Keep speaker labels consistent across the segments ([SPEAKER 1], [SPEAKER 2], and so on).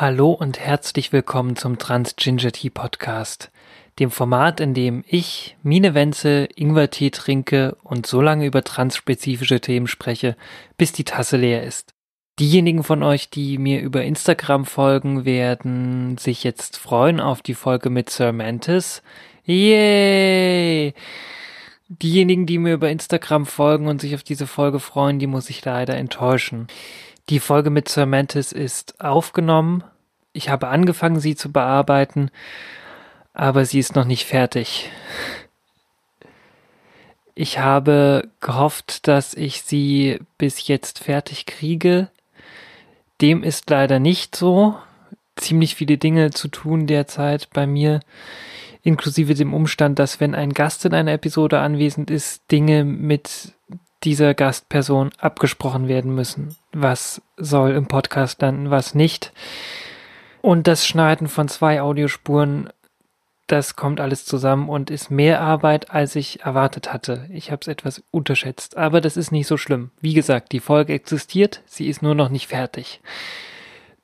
[SPEAKER 1] Hallo und herzlich willkommen zum Trans Ginger Tea Podcast, dem Format, in dem ich, Mine Wenzel, Ingwertee trinke und so lange über transspezifische Themen spreche, bis die Tasse leer ist. Diejenigen von euch, die mir über Instagram folgen, werden sich jetzt freuen auf die Folge mit Sir Mantis. Yay! Diejenigen, die mir über Instagram folgen und sich auf diese Folge freuen, die muss ich leider enttäuschen. Die Folge mit Sir Mantis ist aufgenommen. Ich habe angefangen, sie zu bearbeiten, aber sie ist noch nicht fertig. Ich habe gehofft, dass ich sie bis jetzt fertig kriege. Dem ist leider nicht so. Ziemlich viele Dinge zu tun derzeit bei mir, inklusive dem Umstand, dass wenn ein Gast in einer Episode anwesend ist, Dinge mit dieser Gastperson abgesprochen werden müssen. Was soll im Podcast landen, was nicht. Und das Schneiden von zwei Audiospuren, das kommt alles zusammen und ist mehr Arbeit, als ich erwartet hatte. Ich habe es etwas unterschätzt, aber das ist nicht so schlimm. Wie gesagt, die Folge existiert, sie ist nur noch nicht fertig.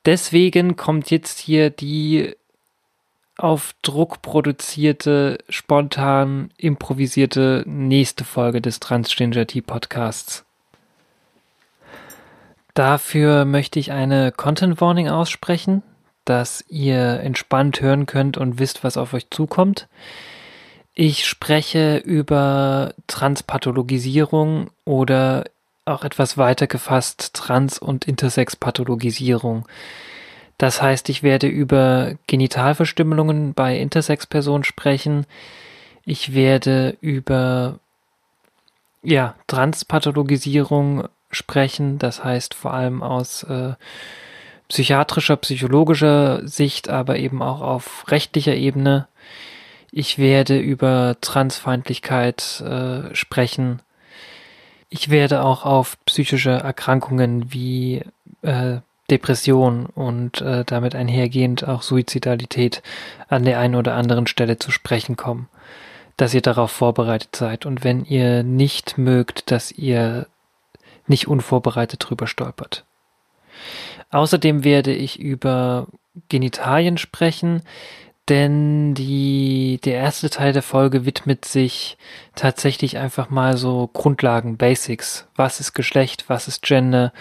[SPEAKER 1] Deswegen kommt jetzt hier die auf Druck produzierte, spontan improvisierte nächste Folge des Transgender Tea Podcasts. Dafür möchte ich eine Content Warning aussprechen, dass ihr entspannt hören könnt und wisst, was auf euch zukommt. Ich spreche über Transpathologisierung oder auch etwas weiter gefasst Trans- und Intersex-Pathologisierung. Das heißt, ich werde über Genitalverstümmelungen bei Intersex-Personen sprechen. Ich werde über ja, Transpathologisierung sprechen, das heißt vor allem aus äh, psychiatrischer, psychologischer Sicht, aber eben auch auf rechtlicher Ebene. Ich werde über Transfeindlichkeit äh, sprechen. Ich werde auch auf psychische Erkrankungen wie äh, Depression und äh, damit einhergehend auch Suizidalität an der einen oder anderen Stelle zu sprechen kommen, dass ihr darauf vorbereitet seid und wenn ihr nicht mögt, dass ihr nicht unvorbereitet drüber stolpert. Außerdem werde ich über Genitalien sprechen, denn die, der erste Teil der Folge widmet sich tatsächlich einfach mal so Grundlagen, Basics. Was ist Geschlecht? Was ist Gender?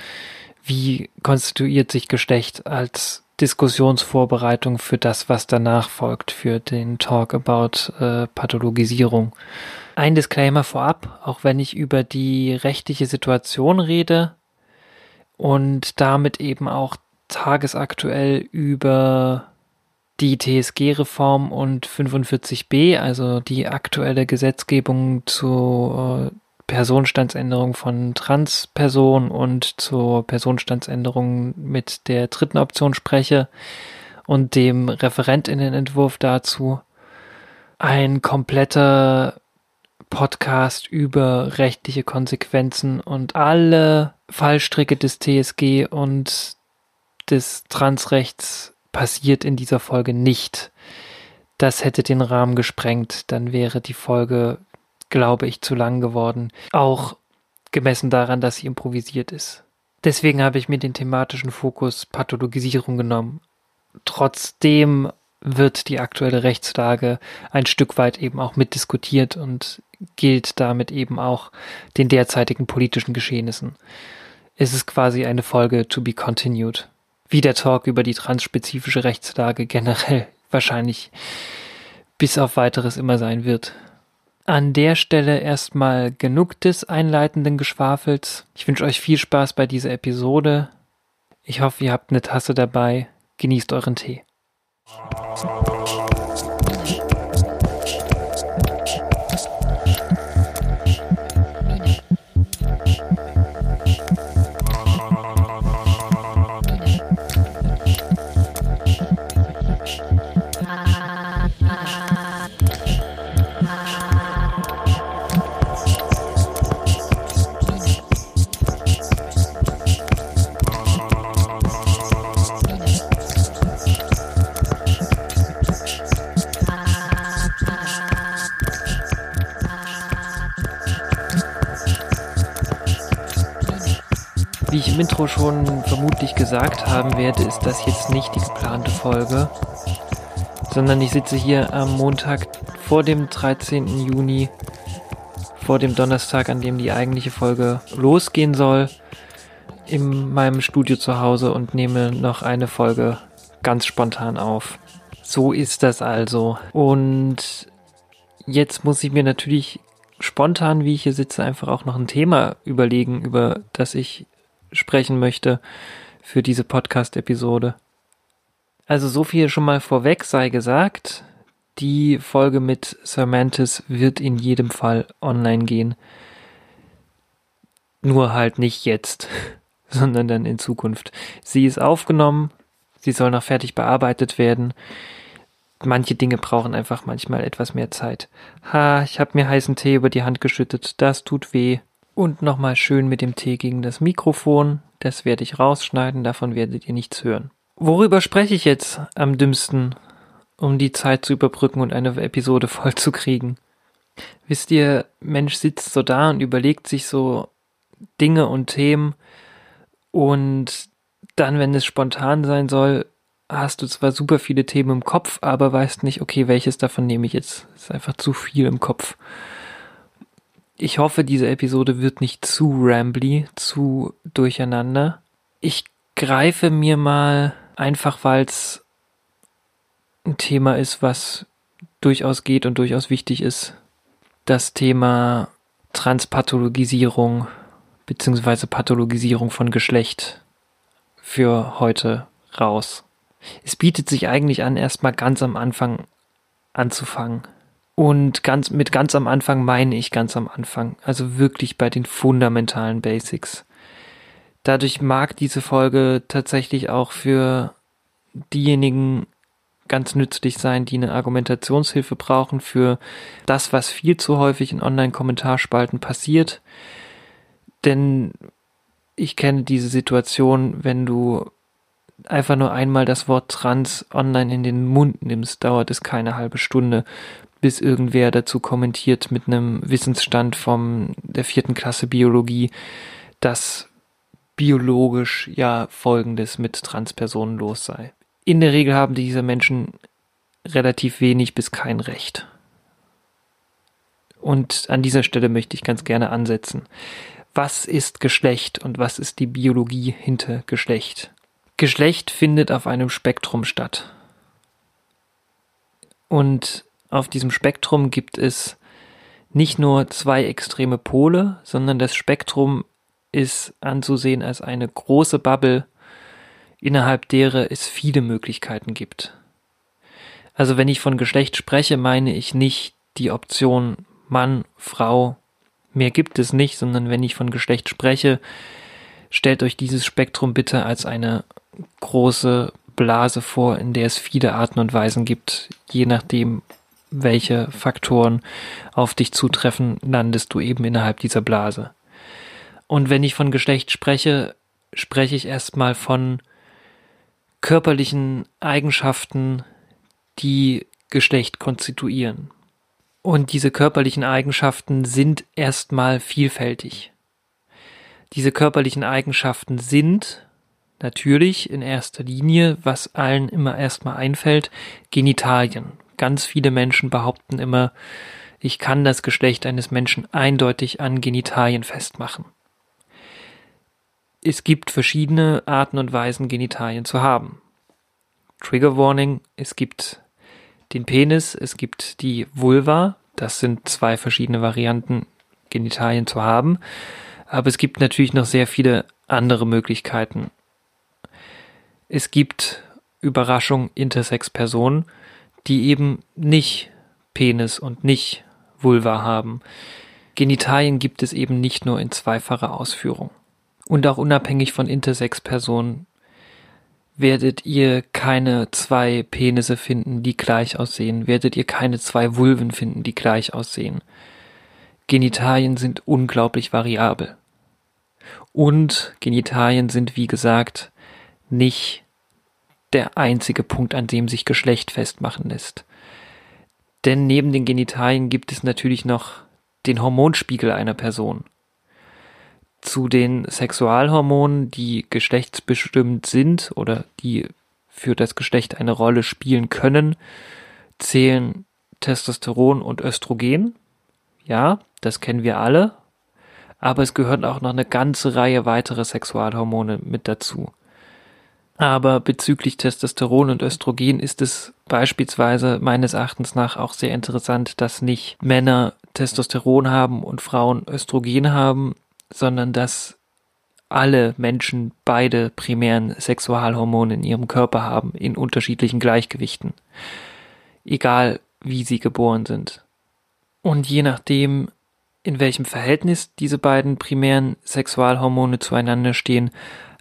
[SPEAKER 1] wie konstituiert sich Geschlecht als Diskussionsvorbereitung für das, was danach folgt, für den Talk about äh, Pathologisierung. Ein Disclaimer vorab, auch wenn ich über die rechtliche Situation rede und damit eben auch tagesaktuell über die TSG-Reform und 45b, also die aktuelle Gesetzgebung zu äh, Personenstandsänderung von Transpersonen und zur Personenstandsänderung mit der dritten Option spreche und dem Referentinnenentwurf dazu. Ein kompletter Podcast über rechtliche Konsequenzen und alle Fallstricke des TSG und des Transrechts passiert in dieser Folge nicht. Das hätte den Rahmen gesprengt, dann wäre die Folge glaube ich, zu lang geworden. Auch gemessen daran, dass sie improvisiert ist. Deswegen habe ich mir den thematischen Fokus Pathologisierung genommen. Trotzdem wird die aktuelle Rechtslage ein Stück weit eben auch mitdiskutiert und gilt damit eben auch den derzeitigen politischen Geschehnissen. Es ist quasi eine Folge to be continued. Wie der Talk über die transspezifische Rechtslage generell wahrscheinlich bis auf weiteres immer sein wird. An der Stelle erstmal genug des einleitenden Geschwafels. Ich wünsche euch viel Spaß bei dieser Episode. Ich hoffe, ihr habt eine Tasse dabei. Genießt euren Tee. Im Intro schon vermutlich gesagt haben werde, ist das jetzt nicht die geplante Folge, sondern ich sitze hier am Montag vor dem 13. Juni, vor dem Donnerstag, an dem die eigentliche Folge losgehen soll, in meinem Studio zu Hause und nehme noch eine Folge ganz spontan auf. So ist das also. Und jetzt muss ich mir natürlich spontan, wie ich hier sitze, einfach auch noch ein Thema überlegen, über das ich sprechen möchte für diese Podcast-Episode. Also so viel schon mal vorweg sei gesagt. Die Folge mit Sir Mantis wird in jedem Fall online gehen. Nur halt nicht jetzt, sondern dann in Zukunft. Sie ist aufgenommen, sie soll noch fertig bearbeitet werden manche Dinge brauchen einfach manchmal etwas mehr Zeit. Ha, ich habe mir heißen Tee über die Hand geschüttet, das tut weh. Und nochmal schön mit dem Tee gegen das Mikrofon, das werde ich rausschneiden, davon werdet ihr nichts hören. Worüber spreche ich jetzt am dümmsten, um die Zeit zu überbrücken und eine Episode voll zu kriegen? Wisst ihr, Mensch sitzt so da und überlegt sich so Dinge und Themen und dann, wenn es spontan sein soll, hast du zwar super viele Themen im Kopf, aber weißt nicht, okay, welches davon nehme ich jetzt. ist einfach zu viel im Kopf. Ich hoffe, diese Episode wird nicht zu rambly, zu durcheinander. Ich greife mir mal einfach, weil es ein Thema ist, was durchaus geht und durchaus wichtig ist, das Thema Transpathologisierung beziehungsweise Pathologisierung von Geschlecht für heute raus es bietet sich eigentlich an, erstmal ganz am Anfang anzufangen. Und ganz, mit ganz am Anfang meine ich ganz am Anfang. Also wirklich bei den fundamentalen Basics. Dadurch mag diese Folge tatsächlich auch für diejenigen ganz nützlich sein, die eine Argumentationshilfe brauchen für das, was viel zu häufig in Online-Kommentarspalten passiert. Denn ich kenne diese Situation, wenn du einfach nur einmal das Wort trans online in den Mund nimmst, dauert es keine halbe Stunde, bis irgendwer dazu kommentiert mit einem Wissensstand vom der vierten Klasse Biologie, dass biologisch ja folgendes mit Transpersonen los sei. In der Regel haben diese Menschen relativ wenig bis kein Recht. Und an dieser Stelle möchte ich ganz gerne ansetzen. Was ist Geschlecht und was ist die Biologie hinter Geschlecht? Geschlecht findet auf einem Spektrum statt. Und auf diesem Spektrum gibt es nicht nur zwei extreme Pole, sondern das Spektrum ist anzusehen als eine große Bubble, innerhalb derer es viele Möglichkeiten gibt. Also wenn ich von Geschlecht spreche, meine ich nicht die Option Mann, Frau, mehr gibt es nicht, sondern wenn ich von Geschlecht spreche, stellt euch dieses Spektrum bitte als eine große Blase vor, in der es viele Arten und Weisen gibt. Je nachdem, welche Faktoren auf dich zutreffen, landest du eben innerhalb dieser Blase. Und wenn ich von Geschlecht spreche, spreche ich erstmal von körperlichen Eigenschaften, die Geschlecht konstituieren. Und diese körperlichen Eigenschaften sind erstmal vielfältig. Diese körperlichen Eigenschaften sind natürlich in erster Linie, was allen immer erstmal einfällt, Genitalien. Ganz viele Menschen behaupten immer, ich kann das Geschlecht eines Menschen eindeutig an Genitalien festmachen. Es gibt verschiedene Arten und Weisen, Genitalien zu haben. Trigger Warning, es gibt den Penis, es gibt die Vulva, das sind zwei verschiedene Varianten, Genitalien zu haben. Aber es gibt natürlich noch sehr viele andere Möglichkeiten, es gibt Überraschung Intersex-Personen, die eben nicht Penis und nicht Vulva haben. Genitalien gibt es eben nicht nur in zweifacher Ausführung. Und auch unabhängig von Intersex-Personen werdet ihr keine zwei Penisse finden, die gleich aussehen, werdet ihr keine zwei Vulven finden, die gleich aussehen. Genitalien sind unglaublich variabel. Und Genitalien sind, wie gesagt, nicht der einzige Punkt, an dem sich Geschlecht festmachen lässt. Denn neben den Genitalien gibt es natürlich noch den Hormonspiegel einer Person. Zu den Sexualhormonen, die geschlechtsbestimmt sind oder die für das Geschlecht eine Rolle spielen können, zählen Testosteron und Östrogen. Ja, das kennen wir alle. Aber es gehören auch noch eine ganze Reihe weitere Sexualhormone mit dazu. Aber bezüglich Testosteron und Östrogen ist es beispielsweise meines Erachtens nach auch sehr interessant, dass nicht Männer Testosteron haben und Frauen Östrogen haben, sondern dass alle Menschen beide primären Sexualhormone in ihrem Körper haben, in unterschiedlichen Gleichgewichten. Egal wie sie geboren sind. Und je nachdem, in welchem Verhältnis diese beiden primären Sexualhormone zueinander stehen,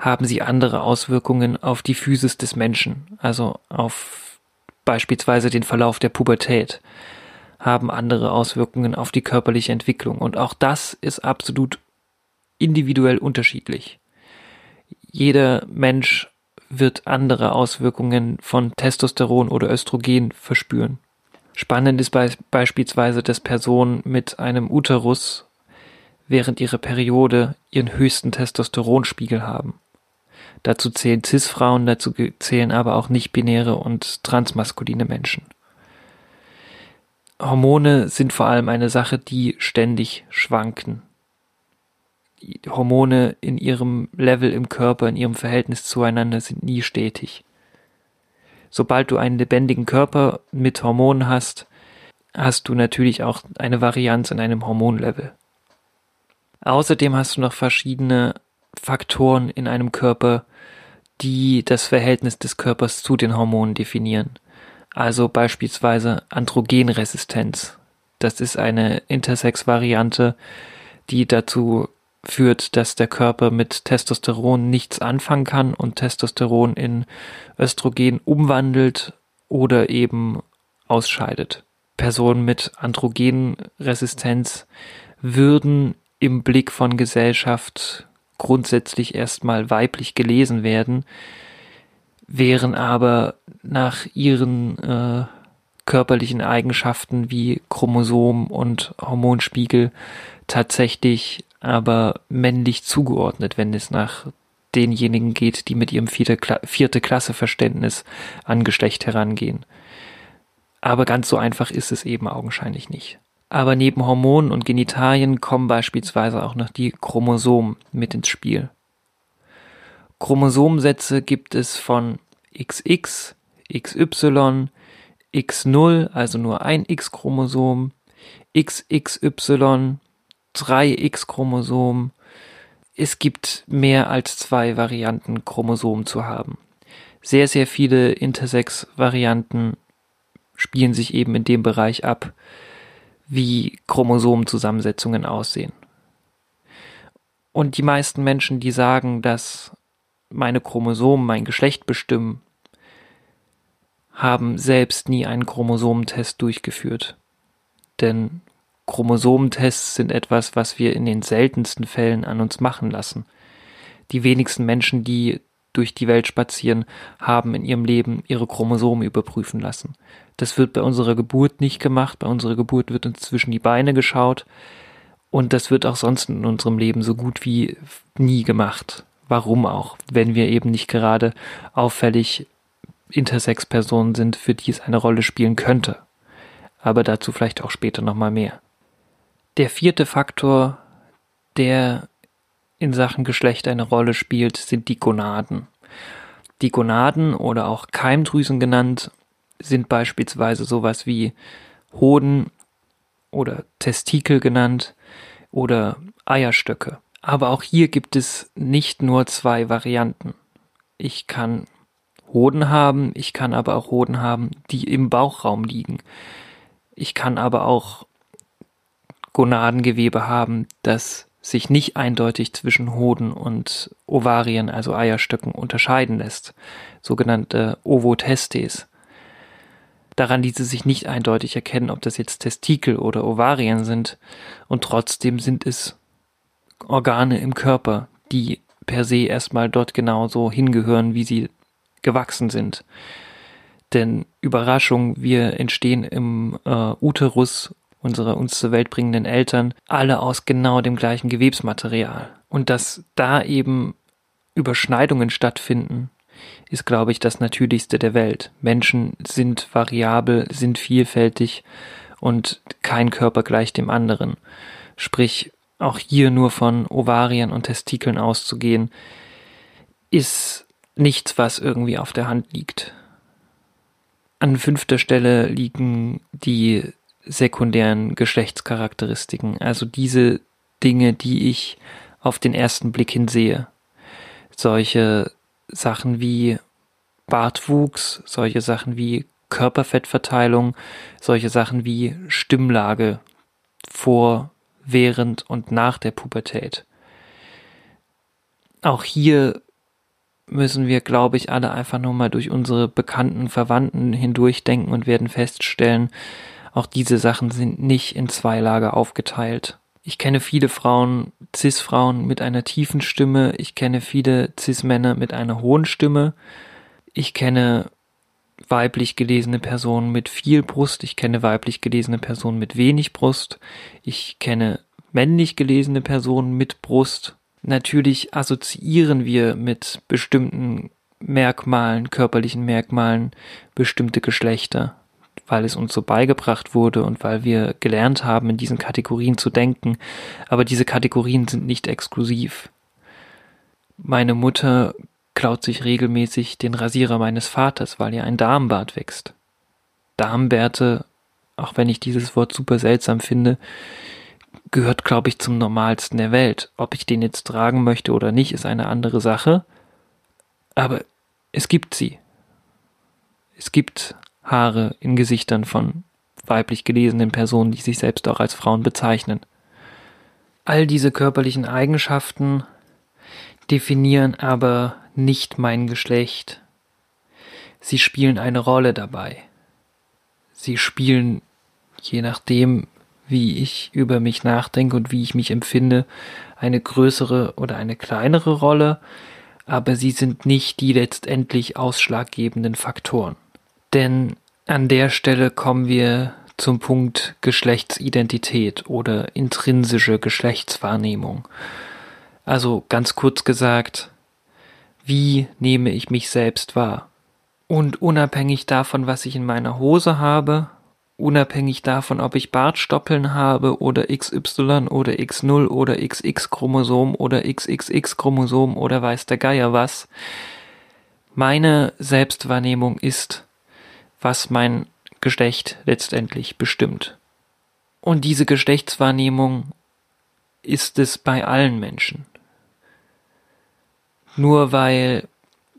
[SPEAKER 1] haben sie andere Auswirkungen auf die Physis des Menschen, also auf beispielsweise den Verlauf der Pubertät, haben andere Auswirkungen auf die körperliche Entwicklung. Und auch das ist absolut individuell unterschiedlich. Jeder Mensch wird andere Auswirkungen von Testosteron oder Östrogen verspüren. Spannend ist be beispielsweise, dass Personen mit einem Uterus während ihrer Periode ihren höchsten Testosteronspiegel haben. Dazu zählen Cis-Frauen, dazu zählen aber auch nicht-binäre und transmaskuline Menschen. Hormone sind vor allem eine Sache, die ständig schwanken. Hormone in ihrem Level im Körper, in ihrem Verhältnis zueinander sind nie stetig. Sobald du einen lebendigen Körper mit Hormonen hast, hast du natürlich auch eine Varianz in einem Hormonlevel. Außerdem hast du noch verschiedene Faktoren in einem Körper, die das Verhältnis des Körpers zu den Hormonen definieren. Also beispielsweise Androgenresistenz. Das ist eine Intersex-Variante, die dazu führt, dass der Körper mit Testosteron nichts anfangen kann und Testosteron in Östrogen umwandelt oder eben ausscheidet. Personen mit Androgenresistenz würden im Blick von Gesellschaft grundsätzlich erstmal weiblich gelesen werden, wären aber nach ihren äh, körperlichen Eigenschaften wie Chromosom und Hormonspiegel tatsächlich aber männlich zugeordnet, wenn es nach denjenigen geht, die mit ihrem vierte, vierte Klasse Verständnis an Geschlecht herangehen. Aber ganz so einfach ist es eben augenscheinlich nicht. Aber neben Hormonen und Genitalien kommen beispielsweise auch noch die Chromosomen mit ins Spiel. Chromosomensätze gibt es von XX, XY, X0, also nur ein X-Chromosom, XXY, drei X-Chromosomen. Es gibt mehr als zwei Varianten Chromosomen zu haben. Sehr, sehr viele Intersex-Varianten spielen sich eben in dem Bereich ab, wie Chromosomenzusammensetzungen aussehen. Und die meisten Menschen, die sagen, dass meine Chromosomen mein Geschlecht bestimmen, haben selbst nie einen Chromosomentest durchgeführt. Denn Chromosomentests sind etwas, was wir in den seltensten Fällen an uns machen lassen. Die wenigsten Menschen, die durch die Welt spazieren, haben in ihrem Leben ihre Chromosomen überprüfen lassen. Das wird bei unserer Geburt nicht gemacht. Bei unserer Geburt wird uns zwischen die Beine geschaut. Und das wird auch sonst in unserem Leben so gut wie nie gemacht. Warum auch, wenn wir eben nicht gerade auffällig Intersex-Personen sind, für die es eine Rolle spielen könnte. Aber dazu vielleicht auch später nochmal mehr. Der vierte Faktor, der in Sachen Geschlecht eine Rolle spielt, sind die Gonaden. Die Gonaden oder auch Keimdrüsen genannt sind beispielsweise sowas wie Hoden oder Testikel genannt oder Eierstöcke. Aber auch hier gibt es nicht nur zwei Varianten. Ich kann Hoden haben, ich kann aber auch Hoden haben, die im Bauchraum liegen. Ich kann aber auch Gonadengewebe haben, das sich nicht eindeutig zwischen Hoden und Ovarien, also Eierstöcken, unterscheiden lässt, sogenannte Ovotestes. Daran ließe sich nicht eindeutig erkennen, ob das jetzt Testikel oder Ovarien sind, und trotzdem sind es Organe im Körper, die per se erstmal dort genauso hingehören, wie sie gewachsen sind. Denn Überraschung, wir entstehen im äh, Uterus unserer uns zur Welt bringenden Eltern alle aus genau dem gleichen Gewebsmaterial. Und dass da eben Überschneidungen stattfinden, ist, glaube ich, das Natürlichste der Welt. Menschen sind variabel, sind vielfältig und kein Körper gleicht dem anderen. Sprich, auch hier nur von Ovarien und Testikeln auszugehen, ist nichts, was irgendwie auf der Hand liegt. An fünfter Stelle liegen die sekundären Geschlechtscharakteristiken, also diese Dinge, die ich auf den ersten Blick hin sehe. Solche Sachen wie Bartwuchs, solche Sachen wie Körperfettverteilung, solche Sachen wie Stimmlage vor, während und nach der Pubertät. Auch hier müssen wir, glaube ich, alle einfach nur mal durch unsere bekannten Verwandten hindurchdenken und werden feststellen, auch diese Sachen sind nicht in zwei Lager aufgeteilt. Ich kenne viele Frauen, Cis-Frauen mit einer tiefen Stimme. Ich kenne viele Cis-Männer mit einer hohen Stimme. Ich kenne weiblich gelesene Personen mit viel Brust. Ich kenne weiblich gelesene Personen mit wenig Brust. Ich kenne männlich gelesene Personen mit Brust. Natürlich assoziieren wir mit bestimmten Merkmalen, körperlichen Merkmalen, bestimmte Geschlechter weil es uns so beigebracht wurde und weil wir gelernt haben, in diesen Kategorien zu denken. Aber diese Kategorien sind nicht exklusiv. Meine Mutter klaut sich regelmäßig den Rasierer meines Vaters, weil ihr ein Darmbart wächst. Darmbärte, auch wenn ich dieses Wort super seltsam finde, gehört, glaube ich, zum normalsten der Welt. Ob ich den jetzt tragen möchte oder nicht, ist eine andere Sache. Aber es gibt sie. Es gibt Haare in Gesichtern von weiblich gelesenen Personen, die sich selbst auch als Frauen bezeichnen. All diese körperlichen Eigenschaften definieren aber nicht mein Geschlecht. Sie spielen eine Rolle dabei. Sie spielen, je nachdem, wie ich über mich nachdenke und wie ich mich empfinde, eine größere oder eine kleinere Rolle, aber sie sind nicht die letztendlich ausschlaggebenden Faktoren. Denn an der Stelle kommen wir zum Punkt Geschlechtsidentität oder intrinsische Geschlechtswahrnehmung. Also ganz kurz gesagt, wie nehme ich mich selbst wahr? Und unabhängig davon, was ich in meiner Hose habe, unabhängig davon, ob ich Bartstoppeln habe oder XY oder X0 oder XX Chromosom oder XXX Chromosom oder weiß der Geier was, meine Selbstwahrnehmung ist was mein Geschlecht letztendlich bestimmt. Und diese Geschlechtswahrnehmung ist es bei allen Menschen. Nur weil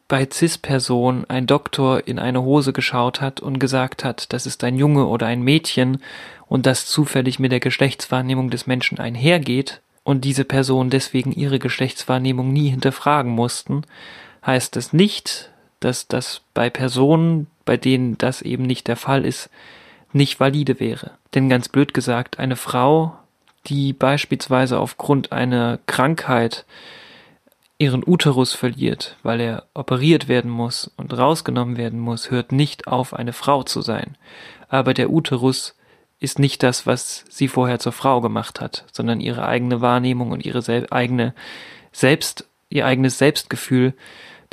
[SPEAKER 1] bei CIS-Personen ein Doktor in eine Hose geschaut hat und gesagt hat, das ist ein Junge oder ein Mädchen und das zufällig mit der Geschlechtswahrnehmung des Menschen einhergeht und diese Person deswegen ihre Geschlechtswahrnehmung nie hinterfragen mussten, heißt es nicht, dass das bei Personen, bei denen das eben nicht der Fall ist, nicht valide wäre. Denn ganz blöd gesagt, eine Frau, die beispielsweise aufgrund einer Krankheit ihren Uterus verliert, weil er operiert werden muss und rausgenommen werden muss, hört nicht auf, eine Frau zu sein. Aber der Uterus ist nicht das, was sie vorher zur Frau gemacht hat, sondern ihre eigene Wahrnehmung und ihre sel eigene Selbst, ihr eigenes Selbstgefühl,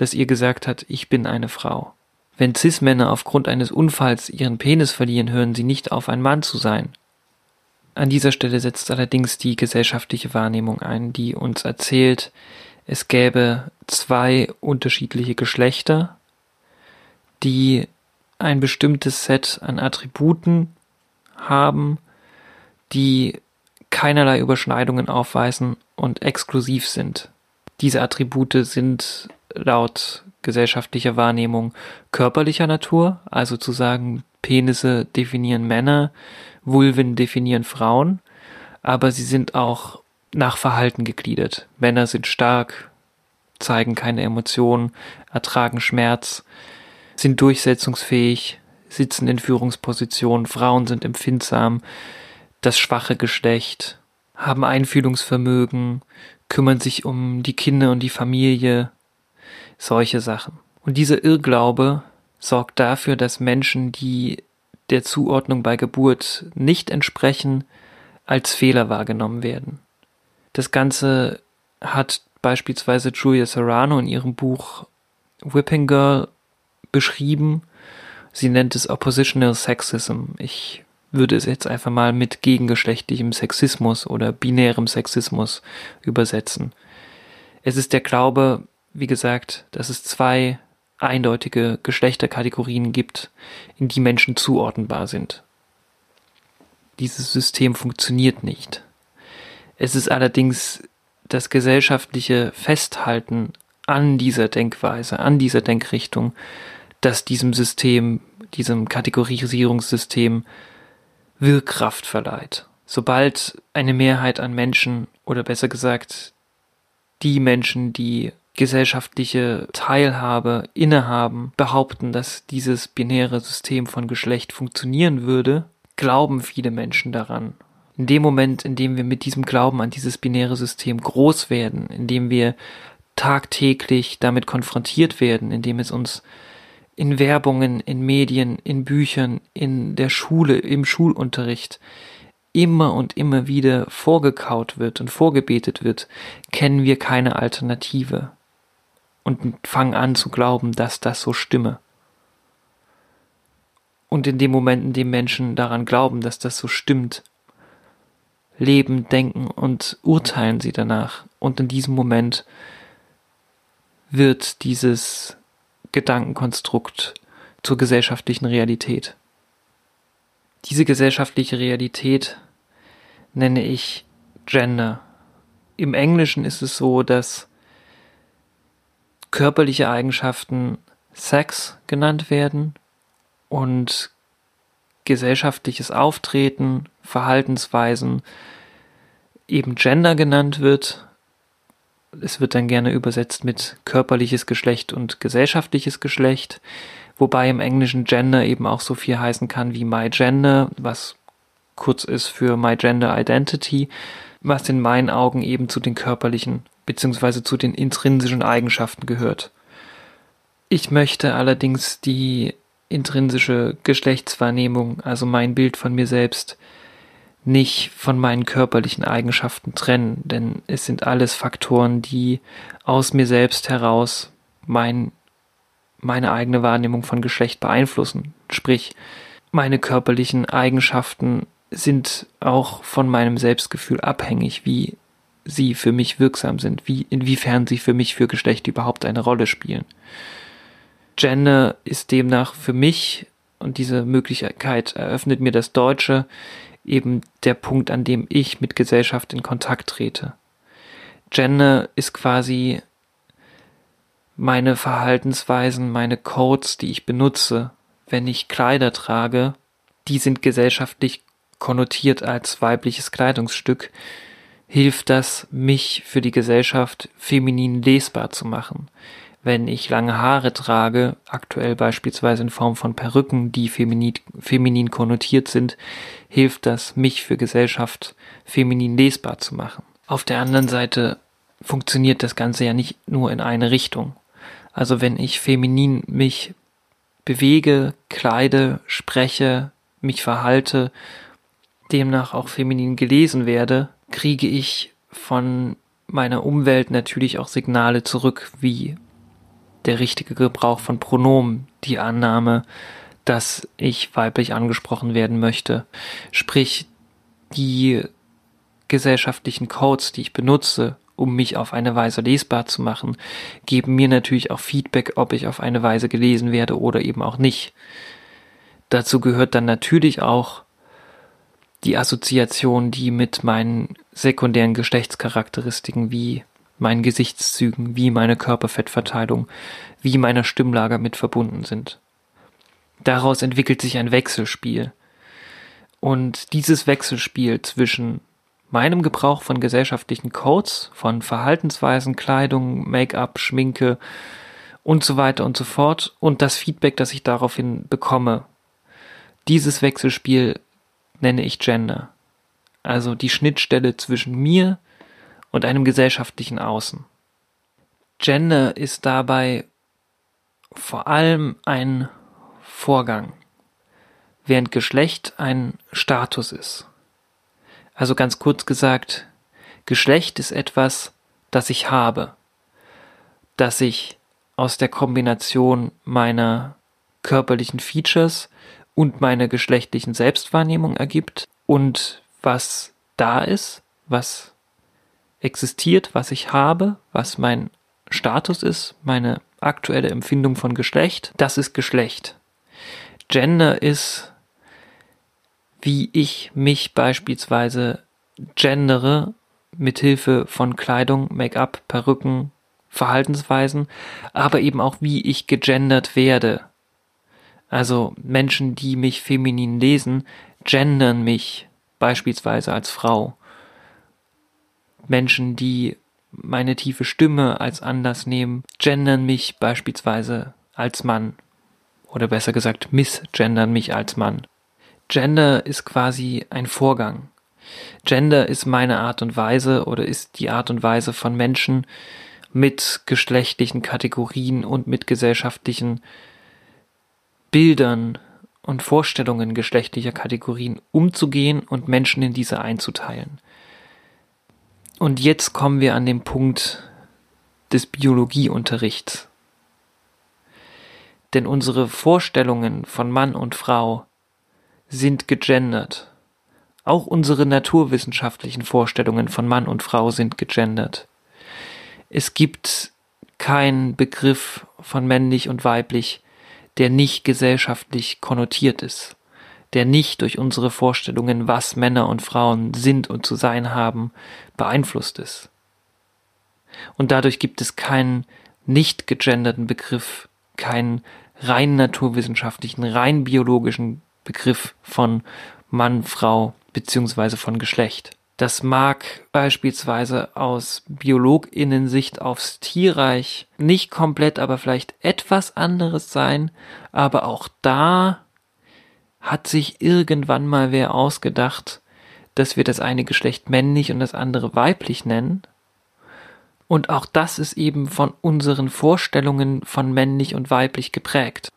[SPEAKER 1] das ihr gesagt hat, ich bin eine Frau. Wenn Cis-Männer aufgrund eines Unfalls ihren Penis verlieren, hören sie nicht auf, ein Mann zu sein. An dieser Stelle setzt allerdings die gesellschaftliche Wahrnehmung ein, die uns erzählt, es gäbe zwei unterschiedliche Geschlechter, die ein bestimmtes Set an Attributen haben, die keinerlei Überschneidungen aufweisen und exklusiv sind. Diese Attribute sind laut gesellschaftlicher Wahrnehmung körperlicher Natur, also zu sagen, Penisse definieren Männer, Vulven definieren Frauen, aber sie sind auch nach Verhalten gegliedert. Männer sind stark, zeigen keine Emotionen, ertragen Schmerz, sind durchsetzungsfähig, sitzen in Führungspositionen, Frauen sind empfindsam, das schwache Geschlecht, haben Einfühlungsvermögen, kümmern sich um die Kinder und die Familie, solche Sachen. Und dieser Irrglaube sorgt dafür, dass Menschen, die der Zuordnung bei Geburt nicht entsprechen, als Fehler wahrgenommen werden. Das Ganze hat beispielsweise Julia Serrano in ihrem Buch Whipping Girl beschrieben. Sie nennt es Oppositional Sexism. Ich würde es jetzt einfach mal mit gegengeschlechtlichem Sexismus oder binärem Sexismus übersetzen. Es ist der Glaube, wie gesagt, dass es zwei eindeutige Geschlechterkategorien gibt, in die Menschen zuordnenbar sind. Dieses System funktioniert nicht. Es ist allerdings das gesellschaftliche Festhalten an dieser Denkweise, an dieser Denkrichtung, das diesem System, diesem Kategorisierungssystem Wirkkraft verleiht. Sobald eine Mehrheit an Menschen, oder besser gesagt, die Menschen, die gesellschaftliche Teilhabe innehaben, behaupten, dass dieses binäre System von Geschlecht funktionieren würde, glauben viele Menschen daran. In dem Moment, in dem wir mit diesem Glauben an dieses binäre System groß werden, in dem wir tagtäglich damit konfrontiert werden, indem es uns in Werbungen, in Medien, in Büchern, in der Schule, im Schulunterricht immer und immer wieder vorgekaut wird und vorgebetet wird, kennen wir keine Alternative und fangen an zu glauben, dass das so stimme. Und in dem Moment, in dem Menschen daran glauben, dass das so stimmt, leben, denken und urteilen sie danach. Und in diesem Moment wird dieses Gedankenkonstrukt zur gesellschaftlichen Realität. Diese gesellschaftliche Realität nenne ich Gender. Im Englischen ist es so, dass körperliche Eigenschaften Sex genannt werden und gesellschaftliches Auftreten, Verhaltensweisen eben Gender genannt wird. Es wird dann gerne übersetzt mit körperliches Geschlecht und gesellschaftliches Geschlecht, wobei im Englischen Gender eben auch so viel heißen kann wie My Gender, was kurz ist für My Gender Identity, was in meinen Augen eben zu den körperlichen bzw. zu den intrinsischen Eigenschaften gehört. Ich möchte allerdings die intrinsische Geschlechtswahrnehmung, also mein Bild von mir selbst, nicht von meinen körperlichen Eigenschaften trennen, denn es sind alles Faktoren, die aus mir selbst heraus mein, meine eigene Wahrnehmung von Geschlecht beeinflussen. Sprich, meine körperlichen Eigenschaften sind auch von meinem Selbstgefühl abhängig, wie sie für mich wirksam sind, wie, inwiefern sie für mich für Geschlecht überhaupt eine Rolle spielen. Gender ist demnach für mich, und diese Möglichkeit eröffnet mir das Deutsche, eben der Punkt, an dem ich mit Gesellschaft in Kontakt trete. Gender ist quasi meine Verhaltensweisen, meine Codes, die ich benutze, wenn ich Kleider trage, die sind gesellschaftlich konnotiert als weibliches Kleidungsstück, hilft das, mich für die Gesellschaft feminin lesbar zu machen. Wenn ich lange Haare trage, aktuell beispielsweise in Form von Perücken, die feminin, feminin konnotiert sind, hilft das, mich für Gesellschaft feminin lesbar zu machen. Auf der anderen Seite funktioniert das Ganze ja nicht nur in eine Richtung. Also wenn ich feminin mich bewege, kleide, spreche, mich verhalte, demnach auch feminin gelesen werde, kriege ich von meiner Umwelt natürlich auch Signale zurück, wie der richtige Gebrauch von Pronomen, die Annahme, dass ich weiblich angesprochen werden möchte. Sprich, die gesellschaftlichen Codes, die ich benutze, um mich auf eine Weise lesbar zu machen, geben mir natürlich auch Feedback, ob ich auf eine Weise gelesen werde oder eben auch nicht. Dazu gehört dann natürlich auch die Assoziation, die mit meinen sekundären Geschlechtscharakteristiken wie meinen Gesichtszügen, wie meine Körperfettverteilung, wie meiner Stimmlager mit verbunden sind. Daraus entwickelt sich ein Wechselspiel. Und dieses Wechselspiel zwischen meinem Gebrauch von gesellschaftlichen Codes, von Verhaltensweisen, Kleidung, Make-up, Schminke und so weiter und so fort und das Feedback, das ich daraufhin bekomme, dieses Wechselspiel nenne ich Gender. Also die Schnittstelle zwischen mir und einem gesellschaftlichen Außen. Gender ist dabei vor allem ein Vorgang, während Geschlecht ein Status ist. Also ganz kurz gesagt, Geschlecht ist etwas, das ich habe, das sich aus der Kombination meiner körperlichen Features und meiner geschlechtlichen Selbstwahrnehmung ergibt und was da ist, was existiert, was ich habe, was mein Status ist, meine aktuelle Empfindung von Geschlecht, das ist Geschlecht. Gender ist, wie ich mich beispielsweise gendere, mithilfe von Kleidung, Make-up, Perücken, Verhaltensweisen, aber eben auch wie ich gegendert werde. Also Menschen, die mich feminin lesen, gendern mich beispielsweise als Frau. Menschen, die meine tiefe Stimme als Anlass nehmen, gendern mich beispielsweise als Mann. Oder besser gesagt, missgendern mich als Mann. Gender ist quasi ein Vorgang. Gender ist meine Art und Weise oder ist die Art und Weise von Menschen mit geschlechtlichen Kategorien und mit gesellschaftlichen Bildern und Vorstellungen geschlechtlicher Kategorien umzugehen und Menschen in diese einzuteilen. Und jetzt kommen wir an den Punkt des Biologieunterrichts. Denn unsere Vorstellungen von Mann und Frau sind gegendert. Auch unsere naturwissenschaftlichen Vorstellungen von Mann und Frau sind gegendert. Es gibt keinen Begriff von männlich und weiblich, der nicht gesellschaftlich konnotiert ist, der nicht durch unsere Vorstellungen, was Männer und Frauen sind und zu sein haben, beeinflusst ist. Und dadurch gibt es keinen nicht gegenderten Begriff, keinen rein naturwissenschaftlichen, rein biologischen Begriff von Mann, Frau, beziehungsweise von Geschlecht. Das mag beispielsweise aus Biologinnensicht aufs Tierreich nicht komplett, aber vielleicht etwas anderes sein, aber auch da hat sich irgendwann mal wer ausgedacht, dass wir das eine Geschlecht männlich und das andere weiblich nennen. Und auch das ist eben von unseren Vorstellungen von männlich und weiblich geprägt.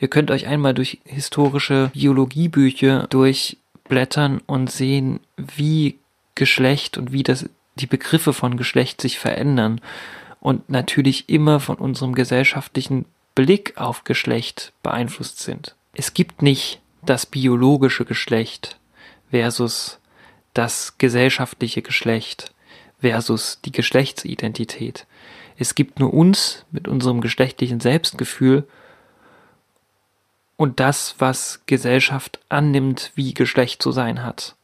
[SPEAKER 1] Ihr könnt euch einmal durch historische Biologiebücher durch blättern und sehen, wie Geschlecht und wie das, die Begriffe von Geschlecht sich verändern und natürlich immer von unserem gesellschaftlichen Blick auf Geschlecht beeinflusst sind. Es gibt nicht das biologische Geschlecht versus das gesellschaftliche Geschlecht versus die Geschlechtsidentität. Es gibt nur uns mit unserem geschlechtlichen Selbstgefühl und das, was Gesellschaft annimmt, wie Geschlecht zu sein hat.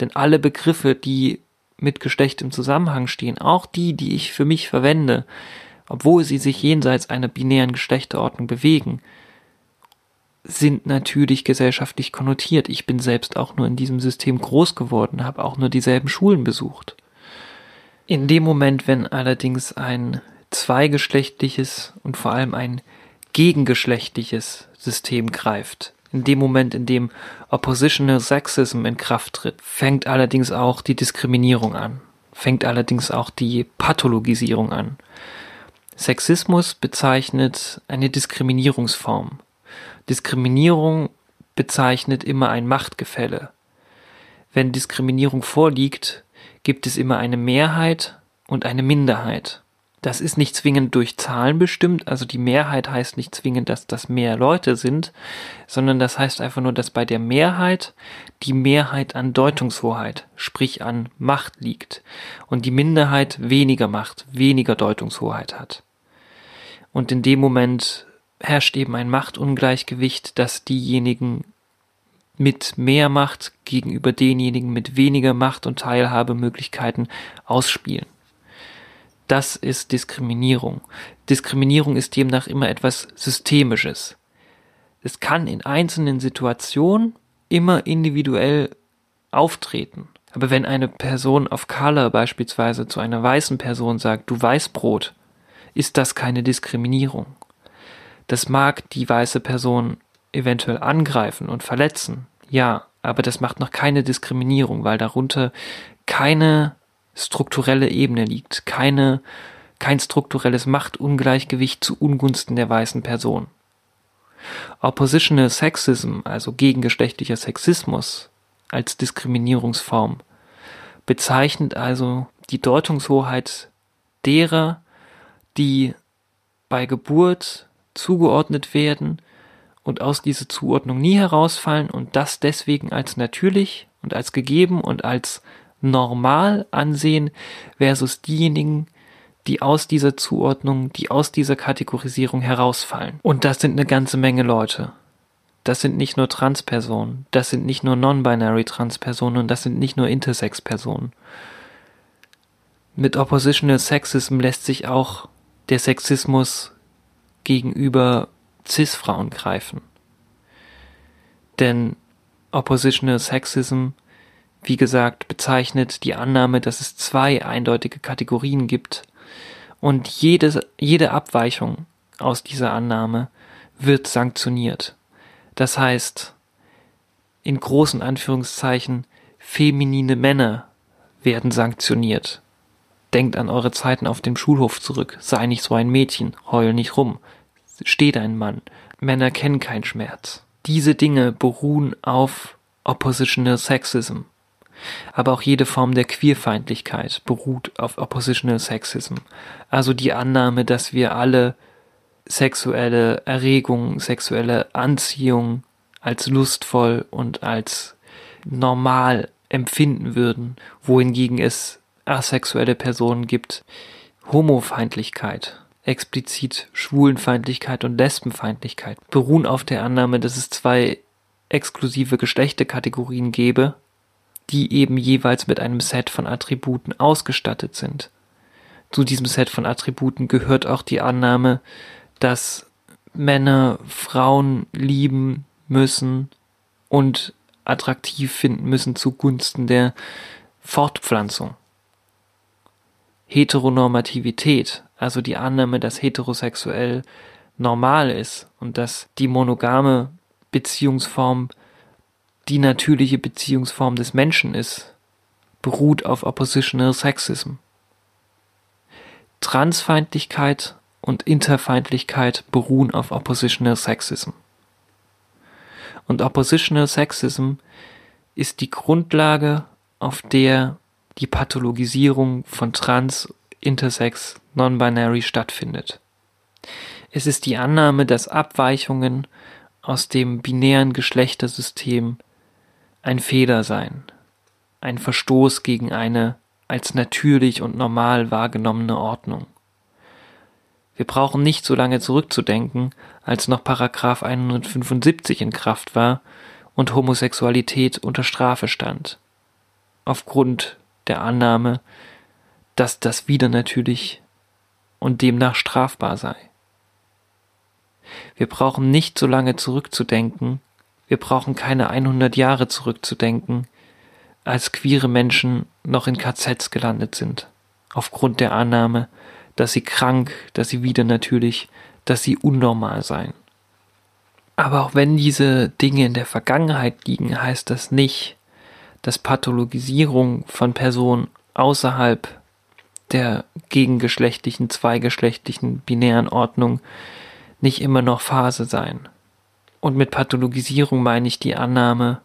[SPEAKER 1] Denn alle Begriffe, die mit Geschlecht im Zusammenhang stehen, auch die, die ich für mich verwende, obwohl sie sich jenseits einer binären Geschlechterordnung bewegen, sind natürlich gesellschaftlich konnotiert. Ich bin selbst auch nur in diesem System groß geworden, habe auch nur dieselben Schulen besucht. In dem Moment, wenn allerdings ein zweigeschlechtliches und vor allem ein gegengeschlechtliches System greift. In dem Moment, in dem Oppositional Sexism in Kraft tritt, fängt allerdings auch die Diskriminierung an, fängt allerdings auch die Pathologisierung an. Sexismus bezeichnet eine Diskriminierungsform. Diskriminierung bezeichnet immer ein Machtgefälle. Wenn Diskriminierung vorliegt, gibt es immer eine Mehrheit und eine Minderheit. Das ist nicht zwingend durch Zahlen bestimmt, also die Mehrheit heißt nicht zwingend, dass das mehr Leute sind, sondern das heißt einfach nur, dass bei der Mehrheit die Mehrheit an Deutungshoheit, sprich an Macht liegt und die Minderheit weniger Macht, weniger Deutungshoheit hat. Und in dem Moment herrscht eben ein Machtungleichgewicht, das diejenigen mit mehr Macht gegenüber denjenigen mit weniger Macht und Teilhabemöglichkeiten ausspielen. Das ist Diskriminierung. Diskriminierung ist demnach immer etwas Systemisches. Es kann in einzelnen Situationen immer individuell auftreten. Aber wenn eine Person of Color beispielsweise zu einer weißen Person sagt, du Weißbrot, ist das keine Diskriminierung. Das mag die weiße Person eventuell angreifen und verletzen, ja, aber das macht noch keine Diskriminierung, weil darunter keine strukturelle Ebene liegt, keine, kein strukturelles Machtungleichgewicht zu Ungunsten der weißen Person. Oppositional Sexism, also gegengeschlechtlicher Sexismus als Diskriminierungsform, bezeichnet also die Deutungshoheit derer, die bei Geburt zugeordnet werden und aus dieser Zuordnung nie herausfallen und das deswegen als natürlich und als gegeben und als normal ansehen versus diejenigen, die aus dieser Zuordnung, die aus dieser Kategorisierung herausfallen. Und das sind eine ganze Menge Leute. Das sind nicht nur Transpersonen, das sind nicht nur non-binary Transpersonen und das sind nicht nur Intersex-Personen. Mit Oppositional Sexism lässt sich auch der Sexismus gegenüber Cis-Frauen greifen. Denn Oppositional Sexism, wie gesagt, bezeichnet die Annahme, dass es zwei eindeutige Kategorien gibt und jede, jede Abweichung aus dieser Annahme wird sanktioniert. Das heißt, in großen Anführungszeichen, feminine Männer werden sanktioniert. Denkt an eure Zeiten auf dem Schulhof zurück. Sei nicht so ein Mädchen, heul nicht rum. Steh dein Mann. Männer kennen keinen Schmerz. Diese Dinge beruhen auf Oppositional Sexism. Aber auch jede Form der Queerfeindlichkeit beruht auf Oppositional Sexism. Also die Annahme, dass wir alle sexuelle Erregung, sexuelle Anziehung als lustvoll und als normal empfinden würden, wohingegen es asexuelle Personen gibt. Homofeindlichkeit, explizit Schwulenfeindlichkeit und Lesbenfeindlichkeit beruhen auf der Annahme, dass es zwei exklusive Geschlechterkategorien gäbe, die eben jeweils mit einem Set von Attributen ausgestattet sind. Zu diesem Set von Attributen gehört auch die Annahme, dass Männer Frauen lieben müssen und attraktiv finden müssen zugunsten der Fortpflanzung. Heteronormativität, also die Annahme, dass heterosexuell normal ist und dass die monogame Beziehungsform die natürliche Beziehungsform des Menschen ist, beruht auf Oppositional Sexism. Transfeindlichkeit und Interfeindlichkeit beruhen auf Oppositional Sexism. Und Oppositional Sexism ist die Grundlage, auf der die Pathologisierung von Trans, Intersex, Non-Binary stattfindet. Es ist die Annahme, dass Abweichungen aus dem binären Geschlechtersystem ein Fehler sein, ein Verstoß gegen eine als natürlich und normal wahrgenommene Ordnung. Wir brauchen nicht so lange zurückzudenken, als noch Paragraph 175 in Kraft war und Homosexualität unter Strafe stand. Aufgrund der Annahme, dass das wieder natürlich und demnach strafbar sei. Wir brauchen nicht so lange zurückzudenken, wir brauchen keine 100 Jahre zurückzudenken, als queere Menschen noch in KZs gelandet sind, aufgrund der Annahme, dass sie krank, dass sie wieder natürlich, dass sie unnormal seien. Aber auch wenn diese Dinge in der Vergangenheit liegen, heißt das nicht, dass Pathologisierung von Personen außerhalb der gegengeschlechtlichen, zweigeschlechtlichen, binären Ordnung nicht immer noch Phase sein. Und mit Pathologisierung meine ich die Annahme,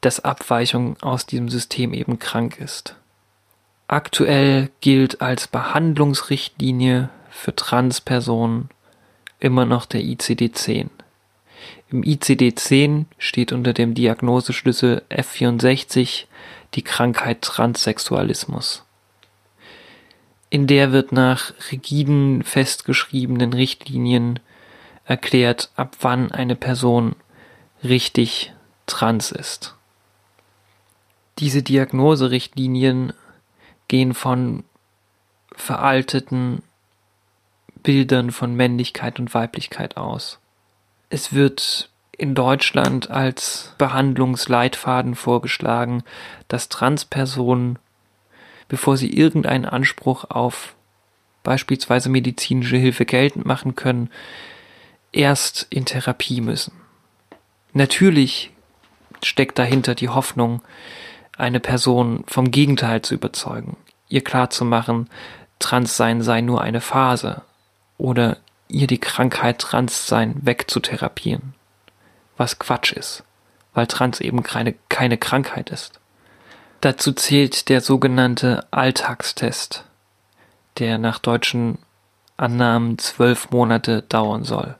[SPEAKER 1] dass Abweichung aus diesem System eben krank ist. Aktuell gilt als Behandlungsrichtlinie für Transpersonen immer noch der ICD-10. Im ICD-10 steht unter dem Diagnoseschlüssel F64 die Krankheit Transsexualismus. In der wird nach rigiden festgeschriebenen Richtlinien erklärt, ab wann eine Person richtig trans ist. Diese Diagnoserichtlinien gehen von veralteten Bildern von Männlichkeit und Weiblichkeit aus. Es wird in Deutschland als Behandlungsleitfaden vorgeschlagen, dass Transpersonen, bevor sie irgendeinen Anspruch auf beispielsweise medizinische Hilfe geltend machen können, erst in Therapie müssen. Natürlich steckt dahinter die Hoffnung, eine Person vom Gegenteil zu überzeugen, ihr klarzumachen, Transsein sei nur eine Phase oder ihr die Krankheit Transsein wegzutherapieren. Was Quatsch ist, weil Trans eben keine, keine Krankheit ist. Dazu zählt der sogenannte Alltagstest, der nach deutschen Annahmen zwölf Monate dauern soll.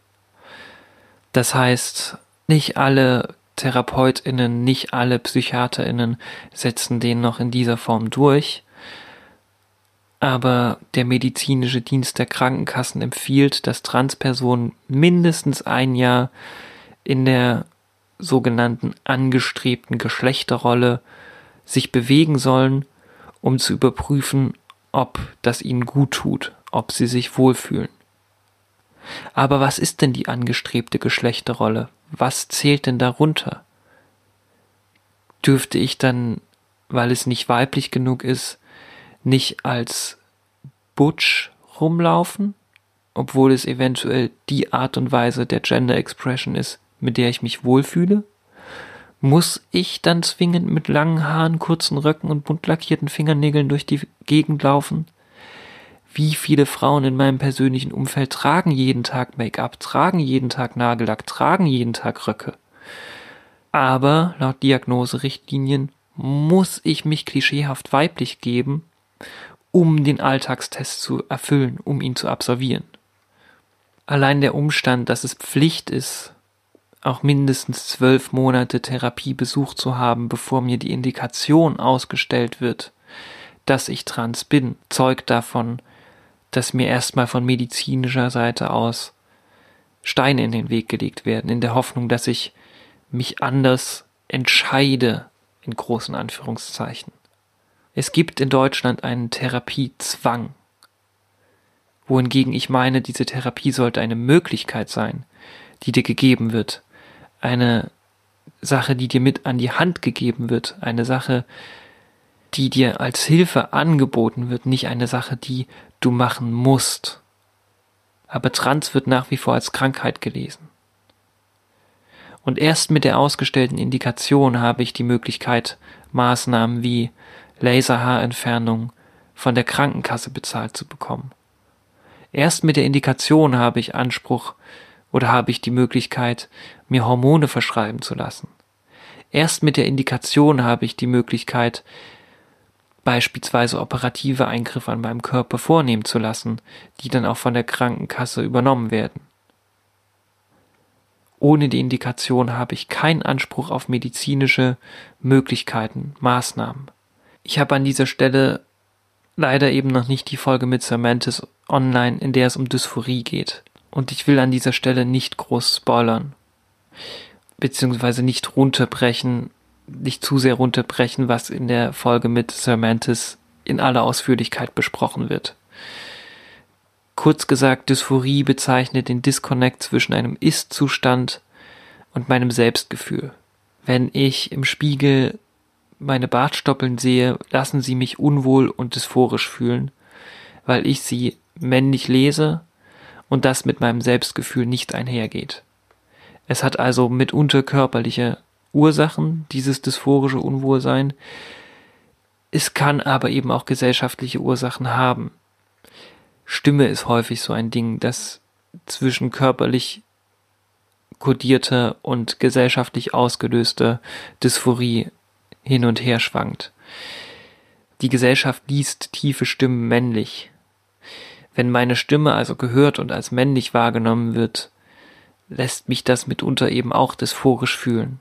[SPEAKER 1] Das heißt, nicht alle TherapeutInnen, nicht alle PsychiaterInnen setzen den noch in dieser Form durch. Aber der medizinische Dienst der Krankenkassen empfiehlt, dass Transpersonen mindestens ein Jahr in der sogenannten angestrebten Geschlechterrolle sich bewegen sollen, um zu überprüfen, ob das ihnen gut tut, ob sie sich wohlfühlen. Aber was ist denn die angestrebte Geschlechterrolle? Was zählt denn darunter? Dürfte ich dann, weil es nicht weiblich genug ist, nicht als Butch rumlaufen, obwohl es eventuell die Art und Weise der Gender Expression ist, mit der ich mich wohlfühle? Muss ich dann zwingend mit langen Haaren, kurzen Röcken und bunt lackierten Fingernägeln durch die Gegend laufen? Wie viele Frauen in meinem persönlichen Umfeld tragen jeden Tag Make-up, tragen jeden Tag Nagellack, tragen jeden Tag Röcke? Aber laut Diagnoserichtlinien muss ich mich klischeehaft weiblich geben, um den Alltagstest zu erfüllen, um ihn zu absolvieren. Allein der Umstand, dass es Pflicht ist, auch mindestens zwölf Monate Therapiebesuch zu haben, bevor mir die Indikation ausgestellt wird, dass ich trans bin, zeugt davon, dass mir erstmal von medizinischer Seite aus Steine in den Weg gelegt werden, in der Hoffnung, dass ich mich anders entscheide, in großen Anführungszeichen. Es gibt in Deutschland einen Therapiezwang, wohingegen ich meine, diese Therapie sollte eine Möglichkeit sein, die dir gegeben wird, eine Sache, die dir mit an die Hand gegeben wird, eine Sache, die dir als Hilfe angeboten wird, nicht eine Sache, die du machen musst. Aber Trans wird nach wie vor als Krankheit gelesen. Und erst mit der ausgestellten Indikation habe ich die Möglichkeit, Maßnahmen wie Laserhaarentfernung von der Krankenkasse bezahlt zu bekommen. Erst mit der Indikation habe ich Anspruch oder habe ich die Möglichkeit, mir Hormone verschreiben zu lassen. Erst mit der Indikation habe ich die Möglichkeit, beispielsweise operative Eingriffe an meinem Körper vornehmen zu lassen, die dann auch von der Krankenkasse übernommen werden. Ohne die Indikation habe ich keinen Anspruch auf medizinische Möglichkeiten, Maßnahmen. Ich habe an dieser Stelle leider eben noch nicht die Folge mit Samantha online, in der es um Dysphorie geht. Und ich will an dieser Stelle nicht groß spoilern, beziehungsweise nicht runterbrechen, nicht zu sehr runterbrechen, was in der Folge mit Sir Mantis in aller Ausführlichkeit besprochen wird. Kurz gesagt, Dysphorie bezeichnet den Disconnect zwischen einem Ist-Zustand und meinem Selbstgefühl. Wenn ich im Spiegel meine Bartstoppeln sehe, lassen sie mich unwohl und dysphorisch fühlen, weil ich sie männlich lese und das mit meinem Selbstgefühl nicht einhergeht. Es hat also mitunter körperliche Ursachen, dieses dysphorische Unwohlsein. Es kann aber eben auch gesellschaftliche Ursachen haben. Stimme ist häufig so ein Ding, das zwischen körperlich kodierte und gesellschaftlich ausgelöste Dysphorie hin und her schwankt. Die Gesellschaft liest tiefe Stimmen männlich. Wenn meine Stimme also gehört und als männlich wahrgenommen wird, lässt mich das mitunter eben auch dysphorisch fühlen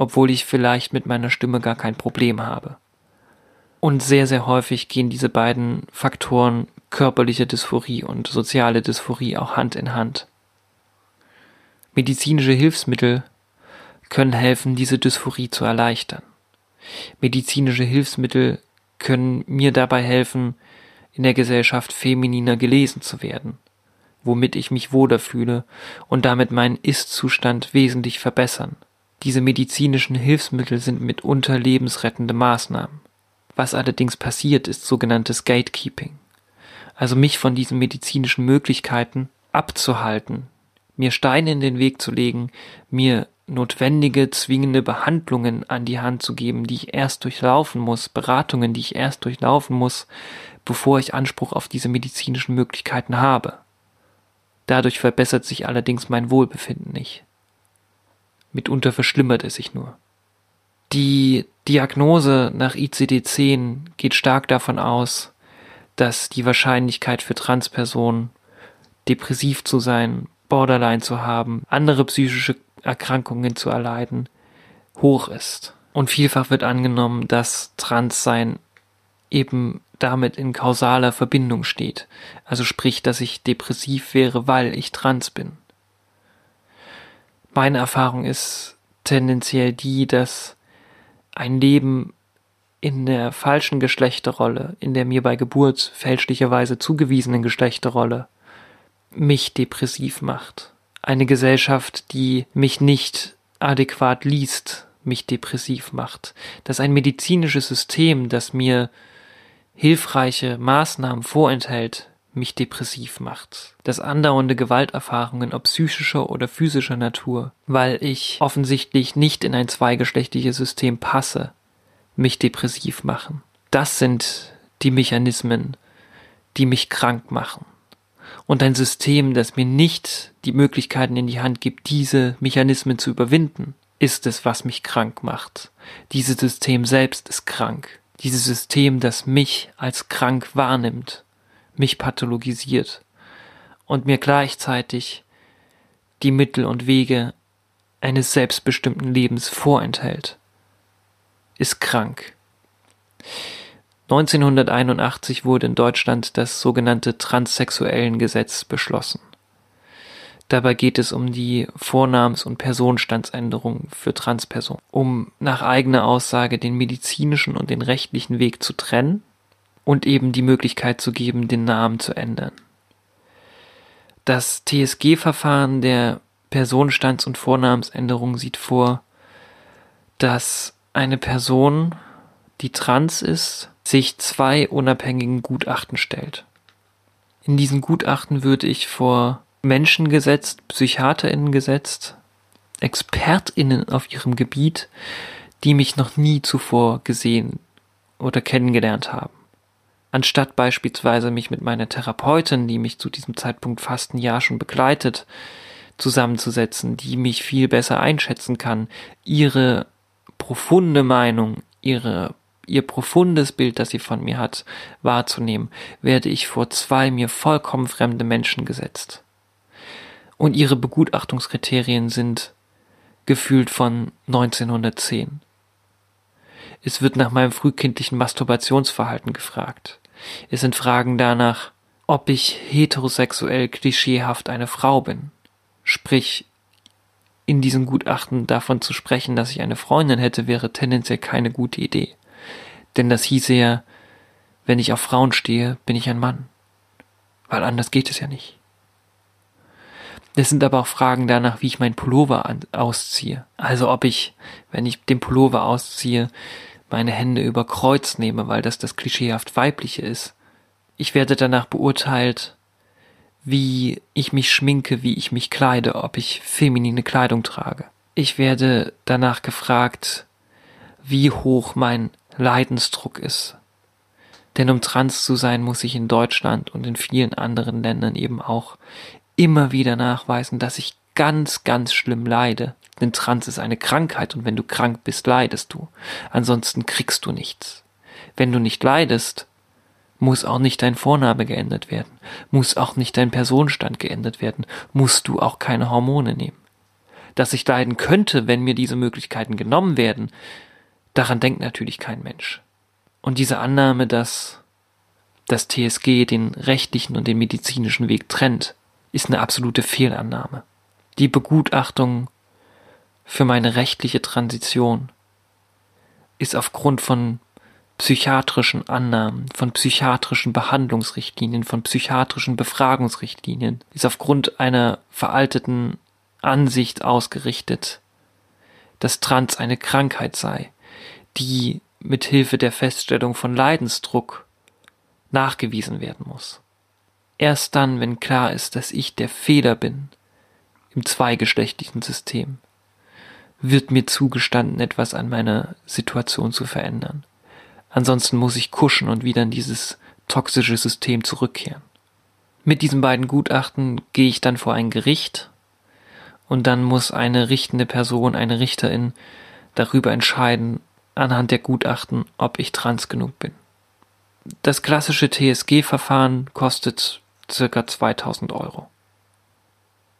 [SPEAKER 1] obwohl ich vielleicht mit meiner Stimme gar kein Problem habe. Und sehr, sehr häufig gehen diese beiden Faktoren körperliche Dysphorie und soziale Dysphorie auch Hand in Hand. Medizinische Hilfsmittel können helfen, diese Dysphorie zu erleichtern. Medizinische Hilfsmittel können mir dabei helfen, in der Gesellschaft femininer gelesen zu werden, womit ich mich wohler fühle und damit meinen Ist-Zustand wesentlich verbessern. Diese medizinischen Hilfsmittel sind mitunter lebensrettende Maßnahmen. Was allerdings passiert, ist sogenanntes Gatekeeping. Also mich von diesen medizinischen Möglichkeiten abzuhalten, mir Steine in den Weg zu legen, mir notwendige, zwingende Behandlungen an die Hand zu geben, die ich erst durchlaufen muss, Beratungen, die ich erst durchlaufen muss, bevor ich Anspruch auf diese medizinischen Möglichkeiten habe. Dadurch verbessert sich allerdings mein Wohlbefinden nicht. Mitunter verschlimmert es sich nur. Die Diagnose nach ICD-10 geht stark davon aus, dass die Wahrscheinlichkeit für Transpersonen, depressiv zu sein, Borderline zu haben, andere psychische Erkrankungen zu erleiden, hoch ist. Und vielfach wird angenommen, dass Transsein eben damit in kausaler Verbindung steht. Also sprich, dass ich depressiv wäre, weil ich trans bin. Meine Erfahrung ist tendenziell die, dass ein Leben in der falschen Geschlechterrolle, in der mir bei Geburt fälschlicherweise zugewiesenen Geschlechterrolle, mich depressiv macht. Eine Gesellschaft, die mich nicht adäquat liest, mich depressiv macht. Dass ein medizinisches System, das mir hilfreiche Maßnahmen vorenthält, mich depressiv macht. Dass andauernde Gewalterfahrungen, ob psychischer oder physischer Natur, weil ich offensichtlich nicht in ein zweigeschlechtliches System passe, mich depressiv machen. Das sind die Mechanismen, die mich krank machen. Und ein System, das mir nicht die Möglichkeiten in die Hand gibt, diese Mechanismen zu überwinden, ist es, was mich krank macht. Dieses System selbst ist krank. Dieses System, das mich als krank wahrnimmt, mich pathologisiert und mir gleichzeitig die Mittel und Wege eines selbstbestimmten Lebens vorenthält, ist krank. 1981 wurde in Deutschland das sogenannte Transsexuellengesetz beschlossen. Dabei geht es um die Vornamens- und Personenstandsänderung für Transpersonen, um nach eigener Aussage den medizinischen und den rechtlichen Weg zu trennen und eben die Möglichkeit zu geben, den Namen zu ändern. Das TSG-Verfahren der Personenstands- und Vornamensänderung sieht vor, dass eine Person, die trans ist, sich zwei unabhängigen Gutachten stellt. In diesen Gutachten würde ich vor Menschen gesetzt, PsychiaterInnen gesetzt, ExpertInnen auf ihrem Gebiet, die mich noch nie zuvor gesehen oder kennengelernt haben. Anstatt beispielsweise mich mit meiner Therapeutin, die mich zu diesem Zeitpunkt fast ein Jahr schon begleitet, zusammenzusetzen, die mich viel besser einschätzen kann, ihre profunde Meinung, ihre ihr profundes Bild, das sie von mir hat, wahrzunehmen, werde ich vor zwei mir vollkommen fremde Menschen gesetzt und ihre Begutachtungskriterien sind gefühlt von 1910. Es wird nach meinem frühkindlichen Masturbationsverhalten gefragt. Es sind Fragen danach, ob ich heterosexuell klischeehaft eine Frau bin. Sprich, in diesem Gutachten davon zu sprechen, dass ich eine Freundin hätte, wäre tendenziell keine gute Idee. Denn das hieße ja, wenn ich auf Frauen stehe, bin ich ein Mann. Weil anders geht es ja nicht. Es sind aber auch Fragen danach, wie ich meinen Pullover ausziehe. Also ob ich, wenn ich den Pullover ausziehe, meine Hände über Kreuz nehme, weil das das klischeehaft weibliche ist. Ich werde danach beurteilt, wie ich mich schminke, wie ich mich kleide, ob ich feminine Kleidung trage. Ich werde danach gefragt, wie hoch mein Leidensdruck ist. Denn um trans zu sein, muss ich in Deutschland und in vielen anderen Ländern eben auch immer wieder nachweisen, dass ich ganz, ganz schlimm leide. Denn Trans ist eine Krankheit und wenn du krank bist, leidest du. Ansonsten kriegst du nichts. Wenn du nicht leidest, muss auch nicht dein Vorname geändert werden, muss auch nicht dein Personenstand geändert werden, musst du auch keine Hormone nehmen. Dass ich leiden könnte, wenn mir diese Möglichkeiten genommen werden, daran denkt natürlich kein Mensch. Und diese Annahme, dass das TSG den rechtlichen und den medizinischen Weg trennt, ist eine absolute Fehlannahme. Die Begutachtung für meine rechtliche Transition ist aufgrund von psychiatrischen Annahmen, von psychiatrischen Behandlungsrichtlinien, von psychiatrischen Befragungsrichtlinien, ist aufgrund einer veralteten Ansicht ausgerichtet, dass Trans eine Krankheit sei, die mit Hilfe der Feststellung von Leidensdruck nachgewiesen werden muss. Erst dann, wenn klar ist, dass ich der Fehler bin im zweigeschlechtlichen System, wird mir zugestanden, etwas an meiner Situation zu verändern. Ansonsten muss ich kuschen und wieder in dieses toxische System zurückkehren. Mit diesen beiden Gutachten gehe ich dann vor ein Gericht und dann muss eine richtende Person, eine Richterin darüber entscheiden, anhand der Gutachten, ob ich trans genug bin. Das klassische TSG-Verfahren kostet circa 2000 Euro.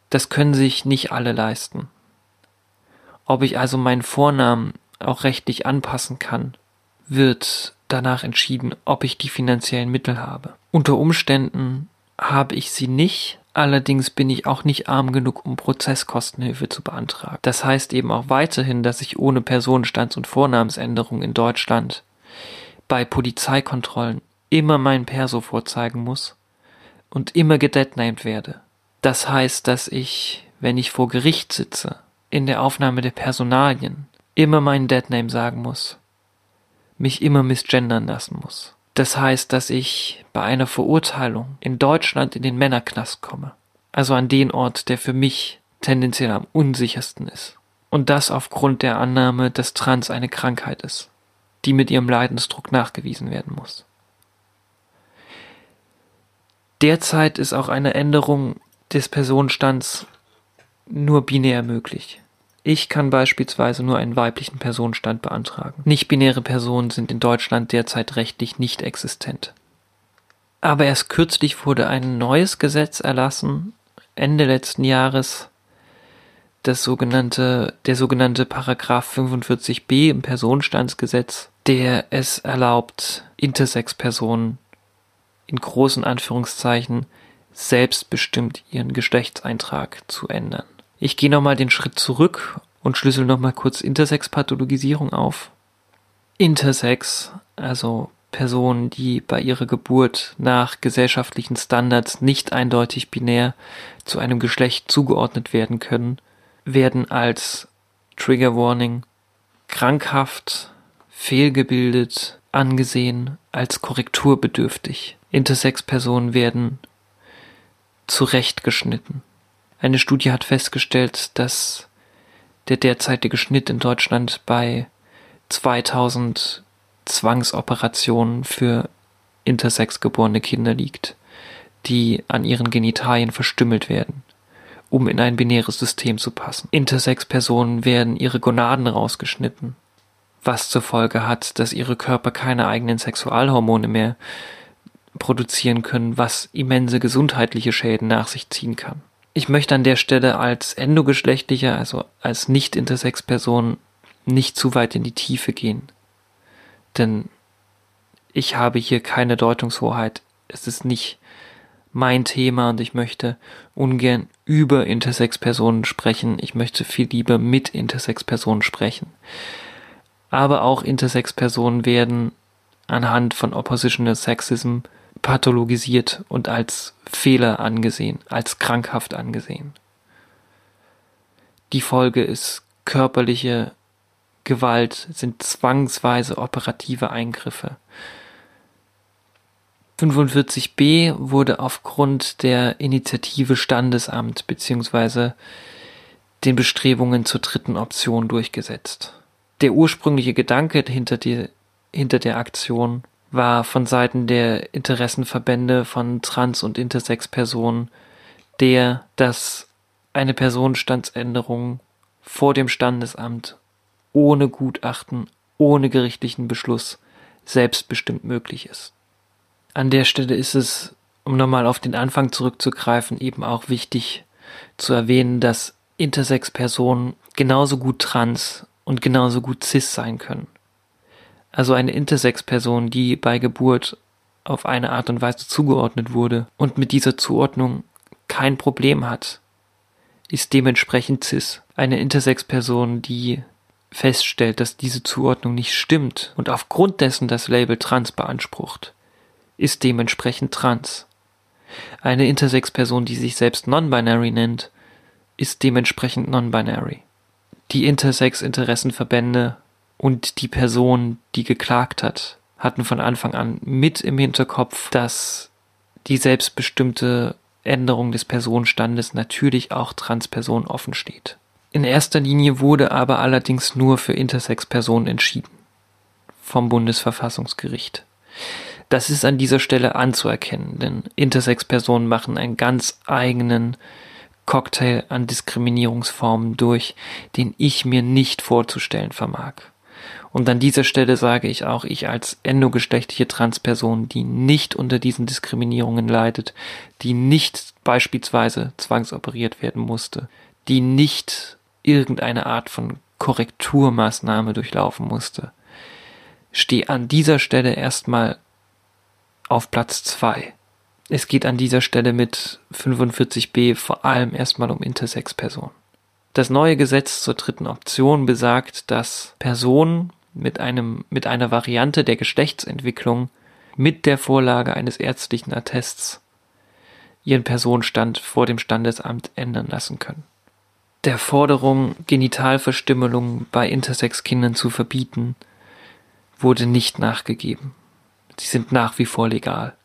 [SPEAKER 1] Das können sich nicht alle leisten. Ob ich also meinen Vornamen auch rechtlich anpassen kann, wird danach entschieden, ob ich die finanziellen Mittel habe. Unter Umständen habe ich sie nicht, allerdings bin ich auch nicht arm genug, um Prozesskostenhilfe zu beantragen. Das heißt eben auch weiterhin, dass ich ohne Personenstands- und Vornamensänderung in Deutschland bei Polizeikontrollen immer mein Perso vorzeigen muss und immer gedeadnamed werde. Das heißt, dass ich, wenn ich vor Gericht sitze, in der Aufnahme der Personalien immer meinen Deadname sagen muss, mich immer misgendern lassen muss. Das heißt, dass ich bei einer Verurteilung in Deutschland in den Männerknast komme, also an den Ort, der für mich tendenziell am unsichersten ist. Und das aufgrund der Annahme, dass Trans eine Krankheit ist, die mit ihrem Leidensdruck nachgewiesen werden muss. Derzeit ist auch eine Änderung des Personenstands nur binär möglich. Ich kann beispielsweise nur einen weiblichen Personenstand beantragen. Nicht-binäre Personen sind in Deutschland derzeit rechtlich nicht existent. Aber erst kürzlich wurde ein neues Gesetz erlassen, Ende letzten Jahres, das sogenannte, der sogenannte Paragraph 45b im Personenstandsgesetz, der es erlaubt, Intersex-Personen in großen Anführungszeichen selbstbestimmt ihren Geschlechtseintrag zu ändern. Ich gehe nochmal den Schritt zurück und schlüssel nochmal kurz Intersex-Pathologisierung auf. Intersex, also Personen, die bei ihrer Geburt nach gesellschaftlichen Standards nicht eindeutig binär zu einem Geschlecht zugeordnet werden können, werden als Trigger Warning krankhaft, fehlgebildet angesehen, als korrekturbedürftig. Intersex-Personen werden zurechtgeschnitten. Eine Studie hat festgestellt, dass der derzeitige Schnitt in Deutschland bei 2000 Zwangsoperationen für intersex geborene Kinder liegt, die an ihren Genitalien verstümmelt werden, um in ein binäres System zu passen. Intersex-Personen werden ihre Gonaden rausgeschnitten, was zur Folge hat, dass ihre Körper keine eigenen Sexualhormone mehr produzieren können, was immense gesundheitliche Schäden nach sich ziehen kann. Ich möchte an der Stelle als endogeschlechtlicher, also als nicht-intersex-Person, nicht zu weit in die Tiefe gehen. Denn ich habe hier keine Deutungshoheit. Es ist nicht mein Thema und ich möchte ungern über Intersex-Personen sprechen. Ich möchte viel lieber mit Intersex-Personen sprechen. Aber auch Intersex-Personen werden anhand von Oppositional Sexism pathologisiert und als Fehler angesehen, als krankhaft angesehen. Die Folge ist körperliche Gewalt, sind zwangsweise operative Eingriffe. 45b wurde aufgrund der Initiative Standesamt bzw. den Bestrebungen zur dritten Option durchgesetzt. Der ursprüngliche Gedanke hinter, die, hinter der Aktion war von Seiten der Interessenverbände von Trans- und Intersex-Personen der, dass eine Personenstandsänderung vor dem Standesamt ohne Gutachten, ohne gerichtlichen Beschluss selbstbestimmt möglich ist. An der Stelle ist es, um nochmal auf den Anfang zurückzugreifen, eben auch wichtig zu erwähnen, dass Intersex-Personen genauso gut trans und genauso gut cis sein können also eine Intersex-Person, die bei Geburt auf eine Art und Weise zugeordnet wurde und mit dieser Zuordnung kein Problem hat, ist dementsprechend cis. Eine Intersex-Person, die feststellt, dass diese Zuordnung nicht stimmt und aufgrund dessen das Label trans beansprucht, ist dementsprechend trans. Eine Intersex-Person, die sich selbst non-binary nennt, ist dementsprechend non-binary. Die Intersex-Interessenverbände und die Person, die geklagt hat, hatten von Anfang an mit im Hinterkopf, dass die selbstbestimmte Änderung des Personenstandes natürlich auch Transpersonen offen steht. In erster Linie wurde aber allerdings nur für Intersex-Personen entschieden. Vom Bundesverfassungsgericht. Das ist an dieser Stelle anzuerkennen, denn Intersex-Personen machen einen ganz eigenen Cocktail an Diskriminierungsformen durch, den ich mir nicht vorzustellen vermag. Und an dieser Stelle sage ich auch, ich als endogeschlechtliche Transperson, die nicht unter diesen Diskriminierungen leidet, die nicht beispielsweise zwangsoperiert werden musste, die nicht irgendeine Art von Korrekturmaßnahme durchlaufen musste, stehe an dieser Stelle erstmal auf Platz zwei. Es geht an dieser Stelle mit 45b vor allem erstmal um Intersex-Personen. Das neue Gesetz zur dritten Option besagt, dass Personen mit einem, mit einer Variante der Geschlechtsentwicklung mit der Vorlage eines ärztlichen Attests ihren Personenstand vor dem Standesamt ändern lassen können. Der Forderung, Genitalverstümmelung bei Intersex-Kindern zu verbieten, wurde nicht nachgegeben. Sie sind nach wie vor legal.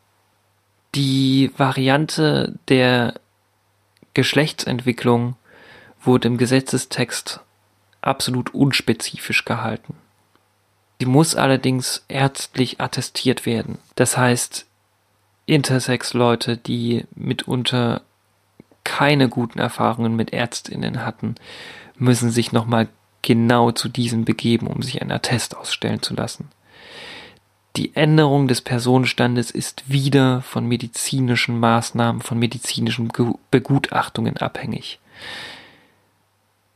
[SPEAKER 1] Die Variante der Geschlechtsentwicklung wurde im Gesetzestext absolut unspezifisch gehalten. Sie muss allerdings ärztlich attestiert werden. Das heißt, Intersex-Leute, die mitunter keine guten Erfahrungen mit Ärztinnen hatten, müssen sich nochmal genau zu diesen begeben, um sich einen Attest ausstellen zu lassen. Die Änderung des Personenstandes ist wieder von medizinischen Maßnahmen, von medizinischen Begutachtungen abhängig.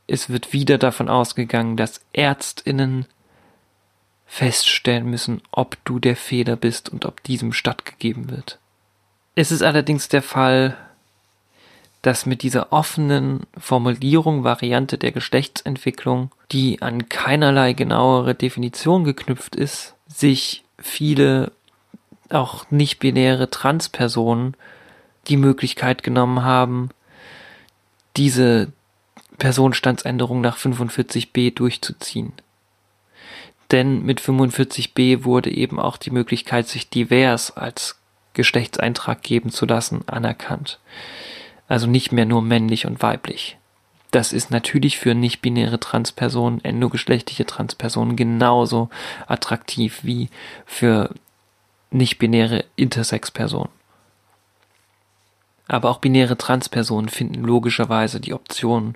[SPEAKER 1] Es wird wieder davon ausgegangen, dass Ärztinnen feststellen müssen, ob du der Fehler bist und ob diesem stattgegeben wird. Es ist allerdings der Fall, dass mit dieser offenen Formulierung Variante der Geschlechtsentwicklung, die an keinerlei genauere Definition geknüpft ist, sich viele auch nicht-binäre Transpersonen die Möglichkeit genommen haben, diese Personenstandsänderung nach 45b durchzuziehen. Denn mit 45b wurde eben auch die Möglichkeit, sich divers als Geschlechtseintrag geben zu lassen, anerkannt. Also nicht mehr nur männlich und weiblich. Das ist natürlich für nicht-binäre Transpersonen, endogeschlechtliche Transpersonen genauso attraktiv wie für nicht-binäre Intersex-Personen. Aber auch binäre Transpersonen finden logischerweise die Option,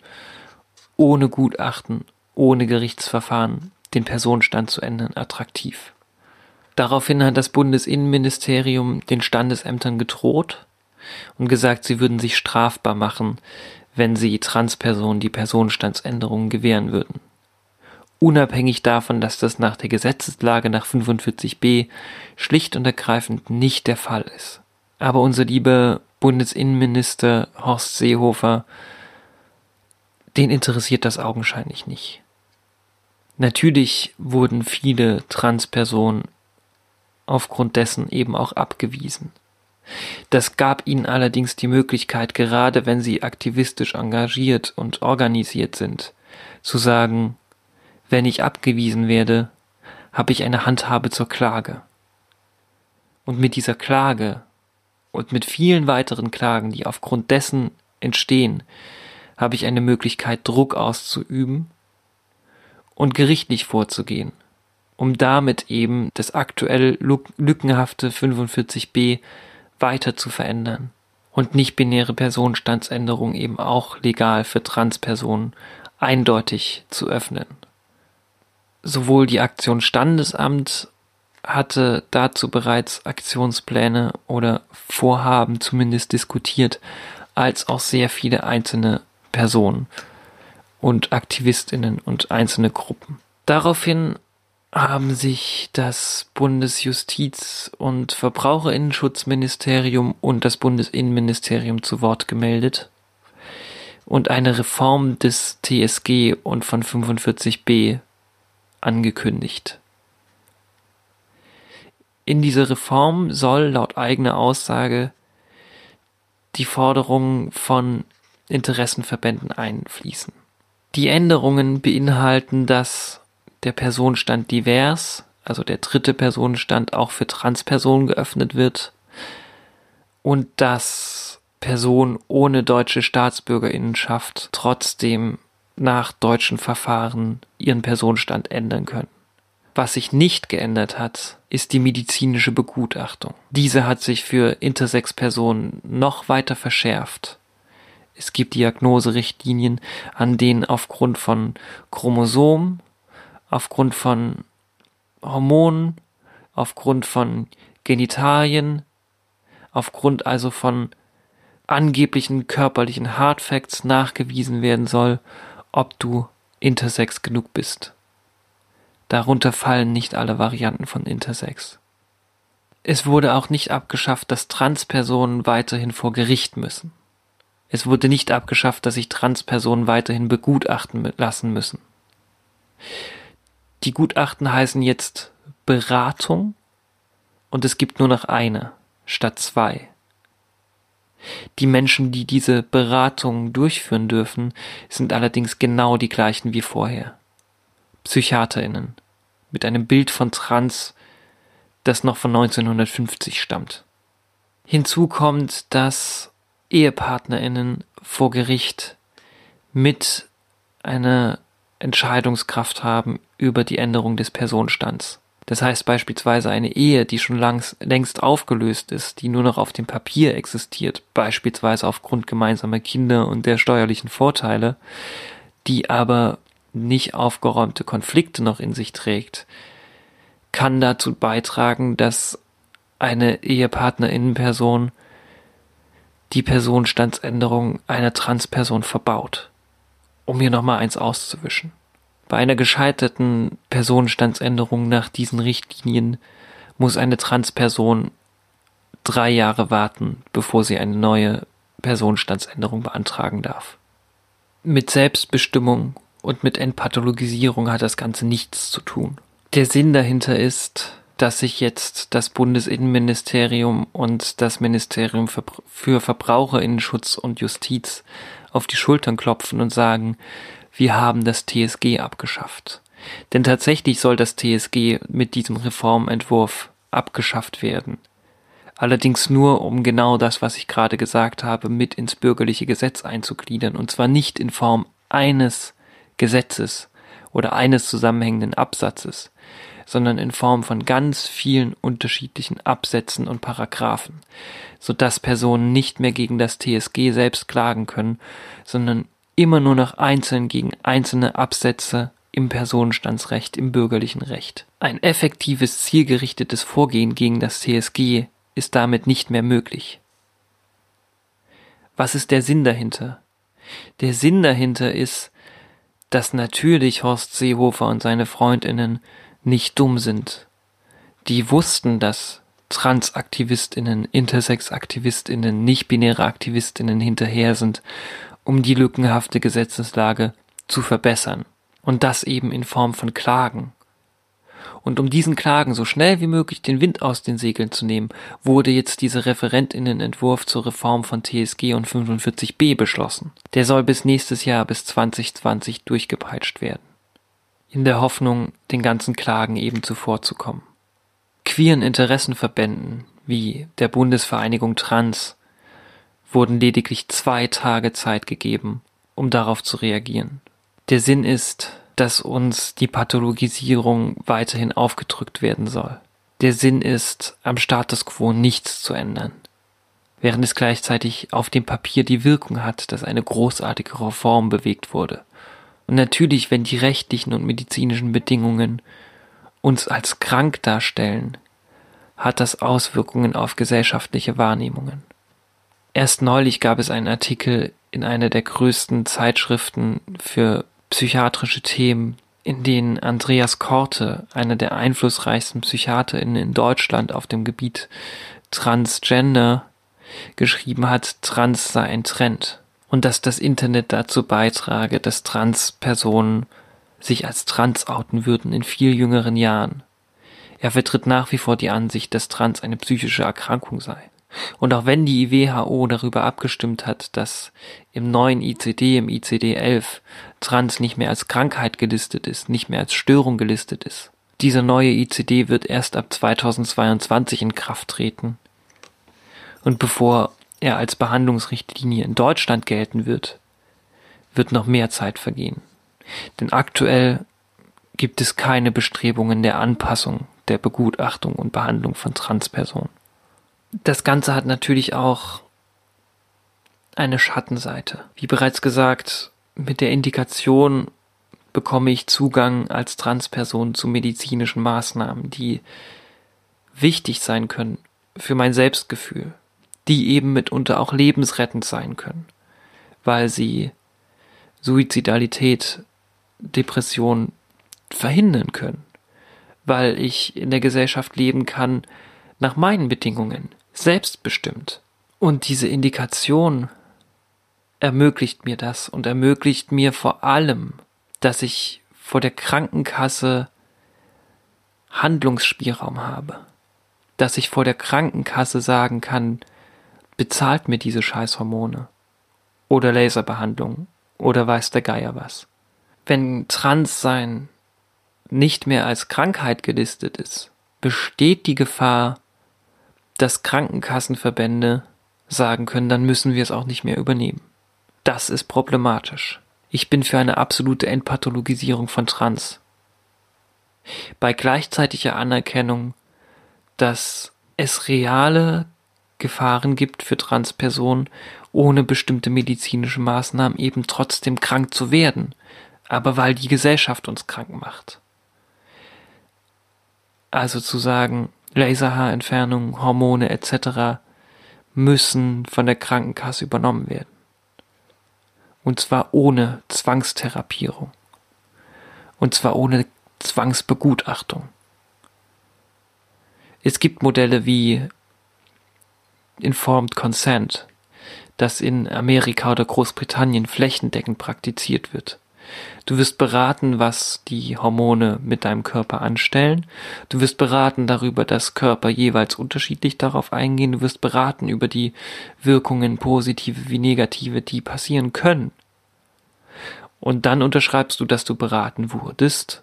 [SPEAKER 1] ohne Gutachten, ohne Gerichtsverfahren den Personenstand zu ändern, attraktiv. Daraufhin hat das Bundesinnenministerium den Standesämtern gedroht und gesagt, sie würden sich strafbar machen, wenn sie Transpersonen die Personenstandsänderungen gewähren würden. Unabhängig davon, dass das nach der Gesetzeslage nach 45b schlicht und ergreifend nicht der Fall ist. Aber unser lieber Bundesinnenminister Horst Seehofer, den interessiert das augenscheinlich nicht. Natürlich wurden viele Transpersonen aufgrund dessen eben auch abgewiesen. Das gab ihnen allerdings die Möglichkeit, gerade wenn sie aktivistisch engagiert und organisiert sind, zu sagen, wenn ich abgewiesen werde, habe ich eine Handhabe zur Klage. Und mit dieser Klage und mit vielen weiteren Klagen, die aufgrund dessen entstehen, habe ich eine Möglichkeit, Druck auszuüben und gerichtlich vorzugehen, um damit eben das aktuell lückenhafte 45b weiter zu verändern und nicht-binäre Personenstandsänderungen eben auch legal für Transpersonen eindeutig zu öffnen. Sowohl die Aktion Standesamt hatte dazu bereits Aktionspläne oder Vorhaben zumindest diskutiert, als auch sehr viele einzelne Personen und Aktivistinnen und einzelne Gruppen. Daraufhin haben sich das Bundesjustiz- und Verbraucherinnenschutzministerium und das Bundesinnenministerium zu Wort gemeldet und eine Reform des TSG und von 45b angekündigt. In diese Reform soll laut eigener Aussage die Forderung von Interessenverbänden einfließen. Die Änderungen beinhalten, dass der Personenstand divers, also der dritte Personenstand auch für Transpersonen geöffnet wird und dass Personen ohne deutsche Staatsbürgerinnenschaft trotzdem nach deutschen Verfahren ihren Personenstand ändern können. Was sich nicht geändert hat, ist die medizinische Begutachtung. Diese hat sich für Intersex-Personen noch weiter verschärft. Es gibt Diagnoserichtlinien, an denen aufgrund von Chromosom, aufgrund von Hormonen, aufgrund von Genitalien, aufgrund also von angeblichen körperlichen Hardfacts nachgewiesen werden soll, ob du intersex genug bist. Darunter fallen nicht alle Varianten von Intersex. Es wurde auch nicht abgeschafft, dass Transpersonen weiterhin vor Gericht müssen. Es wurde nicht abgeschafft, dass sich Transpersonen weiterhin begutachten lassen müssen. Die Gutachten heißen jetzt Beratung und es gibt nur noch eine statt zwei. Die Menschen, die diese Beratung durchführen dürfen, sind allerdings genau die gleichen wie vorher. Psychiaterinnen mit einem Bild von Trans, das noch von 1950 stammt. Hinzu kommt, dass Ehepartnerinnen vor Gericht mit einer Entscheidungskraft haben über die Änderung des Personenstands. Das heißt beispielsweise eine Ehe, die schon langs, längst aufgelöst ist, die nur noch auf dem Papier existiert, beispielsweise aufgrund gemeinsamer Kinder und der steuerlichen Vorteile, die aber nicht aufgeräumte Konflikte noch in sich trägt, kann dazu beitragen, dass eine Ehepartnerinnenperson die Personenstandsänderung einer Transperson verbaut. Um hier nochmal eins auszuwischen. Bei einer gescheiterten Personenstandsänderung nach diesen Richtlinien muss eine Transperson drei Jahre warten, bevor sie eine neue Personenstandsänderung beantragen darf. Mit Selbstbestimmung und mit Entpathologisierung hat das Ganze nichts zu tun. Der Sinn dahinter ist, dass sich jetzt das Bundesinnenministerium und das Ministerium für, Verbraucherinnenschutz und Justiz auf die Schultern klopfen und sagen, wir haben das TSG abgeschafft. Denn tatsächlich soll das TSG mit diesem Reformentwurf abgeschafft werden. Allerdings nur, um genau das, was ich gerade gesagt habe, mit ins bürgerliche Gesetz einzugliedern, und zwar nicht in Form eines Gesetzes oder eines zusammenhängenden Absatzes, sondern in Form von ganz vielen unterschiedlichen Absätzen und Paragraphen, so dass Personen nicht mehr gegen das TSG selbst klagen können, sondern immer nur noch einzeln gegen einzelne Absätze im Personenstandsrecht, im bürgerlichen Recht. Ein effektives, zielgerichtetes Vorgehen gegen das TSG ist damit nicht mehr möglich. Was ist der Sinn dahinter? Der Sinn dahinter ist, dass natürlich Horst Seehofer und seine Freundinnen nicht dumm sind. Die wussten, dass Transaktivistinnen, Intersexaktivistinnen, nicht-binäre Aktivistinnen hinterher sind, um die lückenhafte Gesetzeslage zu verbessern. Und das eben in Form von Klagen. Und um diesen Klagen so schnell wie möglich den Wind aus den Segeln zu nehmen, wurde jetzt dieser Referentinnenentwurf zur Reform von TSG und 45b beschlossen. Der soll bis nächstes Jahr bis 2020 durchgepeitscht werden. In der Hoffnung, den ganzen Klagen eben zuvorzukommen. Queeren Interessenverbänden wie der Bundesvereinigung Trans wurden lediglich zwei Tage Zeit gegeben, um darauf zu reagieren. Der Sinn ist, dass uns die Pathologisierung weiterhin aufgedrückt werden soll. Der Sinn ist, am Status quo nichts zu ändern, während es gleichzeitig auf dem Papier die Wirkung hat, dass eine großartige Reform bewegt wurde. Und natürlich, wenn die rechtlichen und medizinischen Bedingungen uns als krank darstellen, hat das Auswirkungen auf gesellschaftliche Wahrnehmungen. Erst neulich gab es einen Artikel in einer der größten Zeitschriften für psychiatrische Themen, in denen Andreas Korte, einer der einflussreichsten PsychiaterInnen in Deutschland auf dem Gebiet Transgender, geschrieben hat, Trans sei ein Trend und dass das Internet dazu beitrage, dass Transpersonen sich als trans outen würden in viel jüngeren Jahren. Er vertritt nach wie vor die Ansicht, dass Trans eine psychische Erkrankung sei. Und auch wenn die WHO darüber abgestimmt hat, dass im neuen ICD, im ICD 11, Trans nicht mehr als Krankheit gelistet ist, nicht mehr als Störung gelistet ist. Dieser neue ICD wird erst ab 2022 in Kraft treten. Und bevor er als Behandlungsrichtlinie in Deutschland gelten wird, wird noch mehr Zeit vergehen. Denn aktuell gibt es keine Bestrebungen der Anpassung der Begutachtung und Behandlung von Transpersonen das Ganze hat natürlich auch eine Schattenseite. Wie bereits gesagt, mit der Indikation bekomme ich Zugang als Transperson zu medizinischen Maßnahmen, die wichtig sein können für mein Selbstgefühl, die eben mitunter auch lebensrettend sein können, weil sie Suizidalität, Depression verhindern können, weil ich in der Gesellschaft leben kann nach meinen Bedingungen, selbstbestimmt. Und diese Indikation ermöglicht mir das und ermöglicht mir vor allem, dass ich vor der Krankenkasse Handlungsspielraum habe, dass ich vor der Krankenkasse sagen kann, bezahlt mir diese Scheißhormone oder Laserbehandlung oder weiß der Geier was. Wenn Transsein nicht mehr als Krankheit gelistet ist, besteht die Gefahr, dass Krankenkassenverbände sagen können, dann müssen wir es auch nicht mehr übernehmen. Das ist problematisch. Ich bin für eine absolute Entpathologisierung von Trans. Bei gleichzeitiger Anerkennung, dass es reale Gefahren gibt für Transpersonen, ohne bestimmte medizinische Maßnahmen eben trotzdem krank zu werden, aber weil die Gesellschaft uns krank macht. Also zu sagen, Laserhaarentfernung, Hormone etc. müssen von der Krankenkasse übernommen werden. Und zwar ohne Zwangstherapierung. Und zwar ohne Zwangsbegutachtung. Es gibt Modelle wie Informed Consent, das in Amerika oder Großbritannien flächendeckend praktiziert wird. Du wirst beraten, was die Hormone mit deinem Körper anstellen. Du wirst beraten darüber, dass Körper jeweils unterschiedlich darauf eingehen. Du wirst beraten über die Wirkungen, positive wie negative, die passieren können. Und dann unterschreibst du, dass du beraten wurdest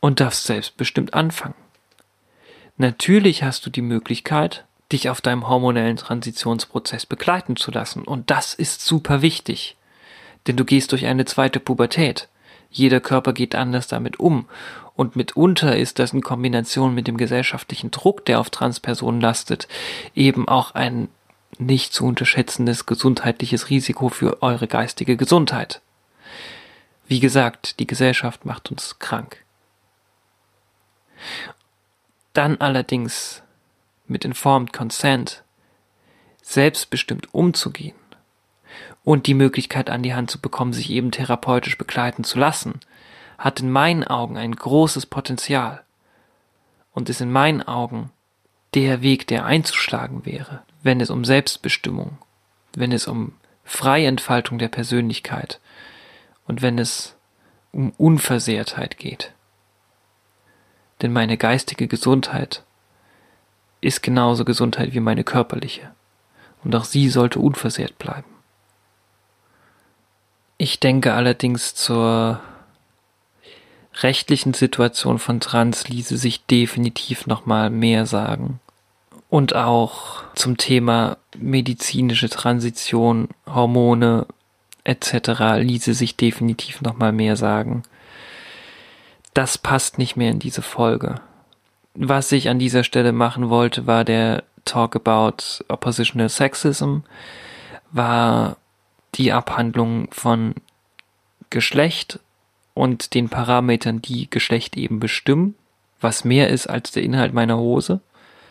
[SPEAKER 1] und darfst selbstbestimmt anfangen. Natürlich hast du die Möglichkeit, dich auf deinem hormonellen Transitionsprozess begleiten zu lassen. Und das ist super wichtig denn du gehst durch eine zweite Pubertät. Jeder Körper geht anders damit um. Und mitunter ist das in Kombination mit dem gesellschaftlichen Druck, der auf Transpersonen lastet, eben auch ein nicht zu unterschätzendes gesundheitliches Risiko für eure geistige Gesundheit. Wie gesagt, die Gesellschaft macht uns krank. Dann allerdings mit Informed Consent selbstbestimmt umzugehen und die Möglichkeit an die Hand zu bekommen, sich eben therapeutisch begleiten zu lassen, hat in meinen Augen ein großes Potenzial und ist in meinen Augen der Weg, der einzuschlagen wäre, wenn es um Selbstbestimmung, wenn es um Freientfaltung der Persönlichkeit und wenn es um Unversehrtheit geht. Denn meine geistige Gesundheit ist genauso Gesundheit wie meine körperliche, und auch sie sollte unversehrt bleiben. Ich denke allerdings zur rechtlichen Situation von Trans ließe sich definitiv nochmal mehr sagen. Und auch zum Thema medizinische Transition, Hormone etc. ließe sich definitiv nochmal mehr sagen. Das passt nicht mehr in diese Folge. Was ich an dieser Stelle machen wollte, war der Talk about Oppositional Sexism, war die Abhandlung von Geschlecht und den Parametern, die Geschlecht eben bestimmen, was mehr ist als der Inhalt meiner Hose.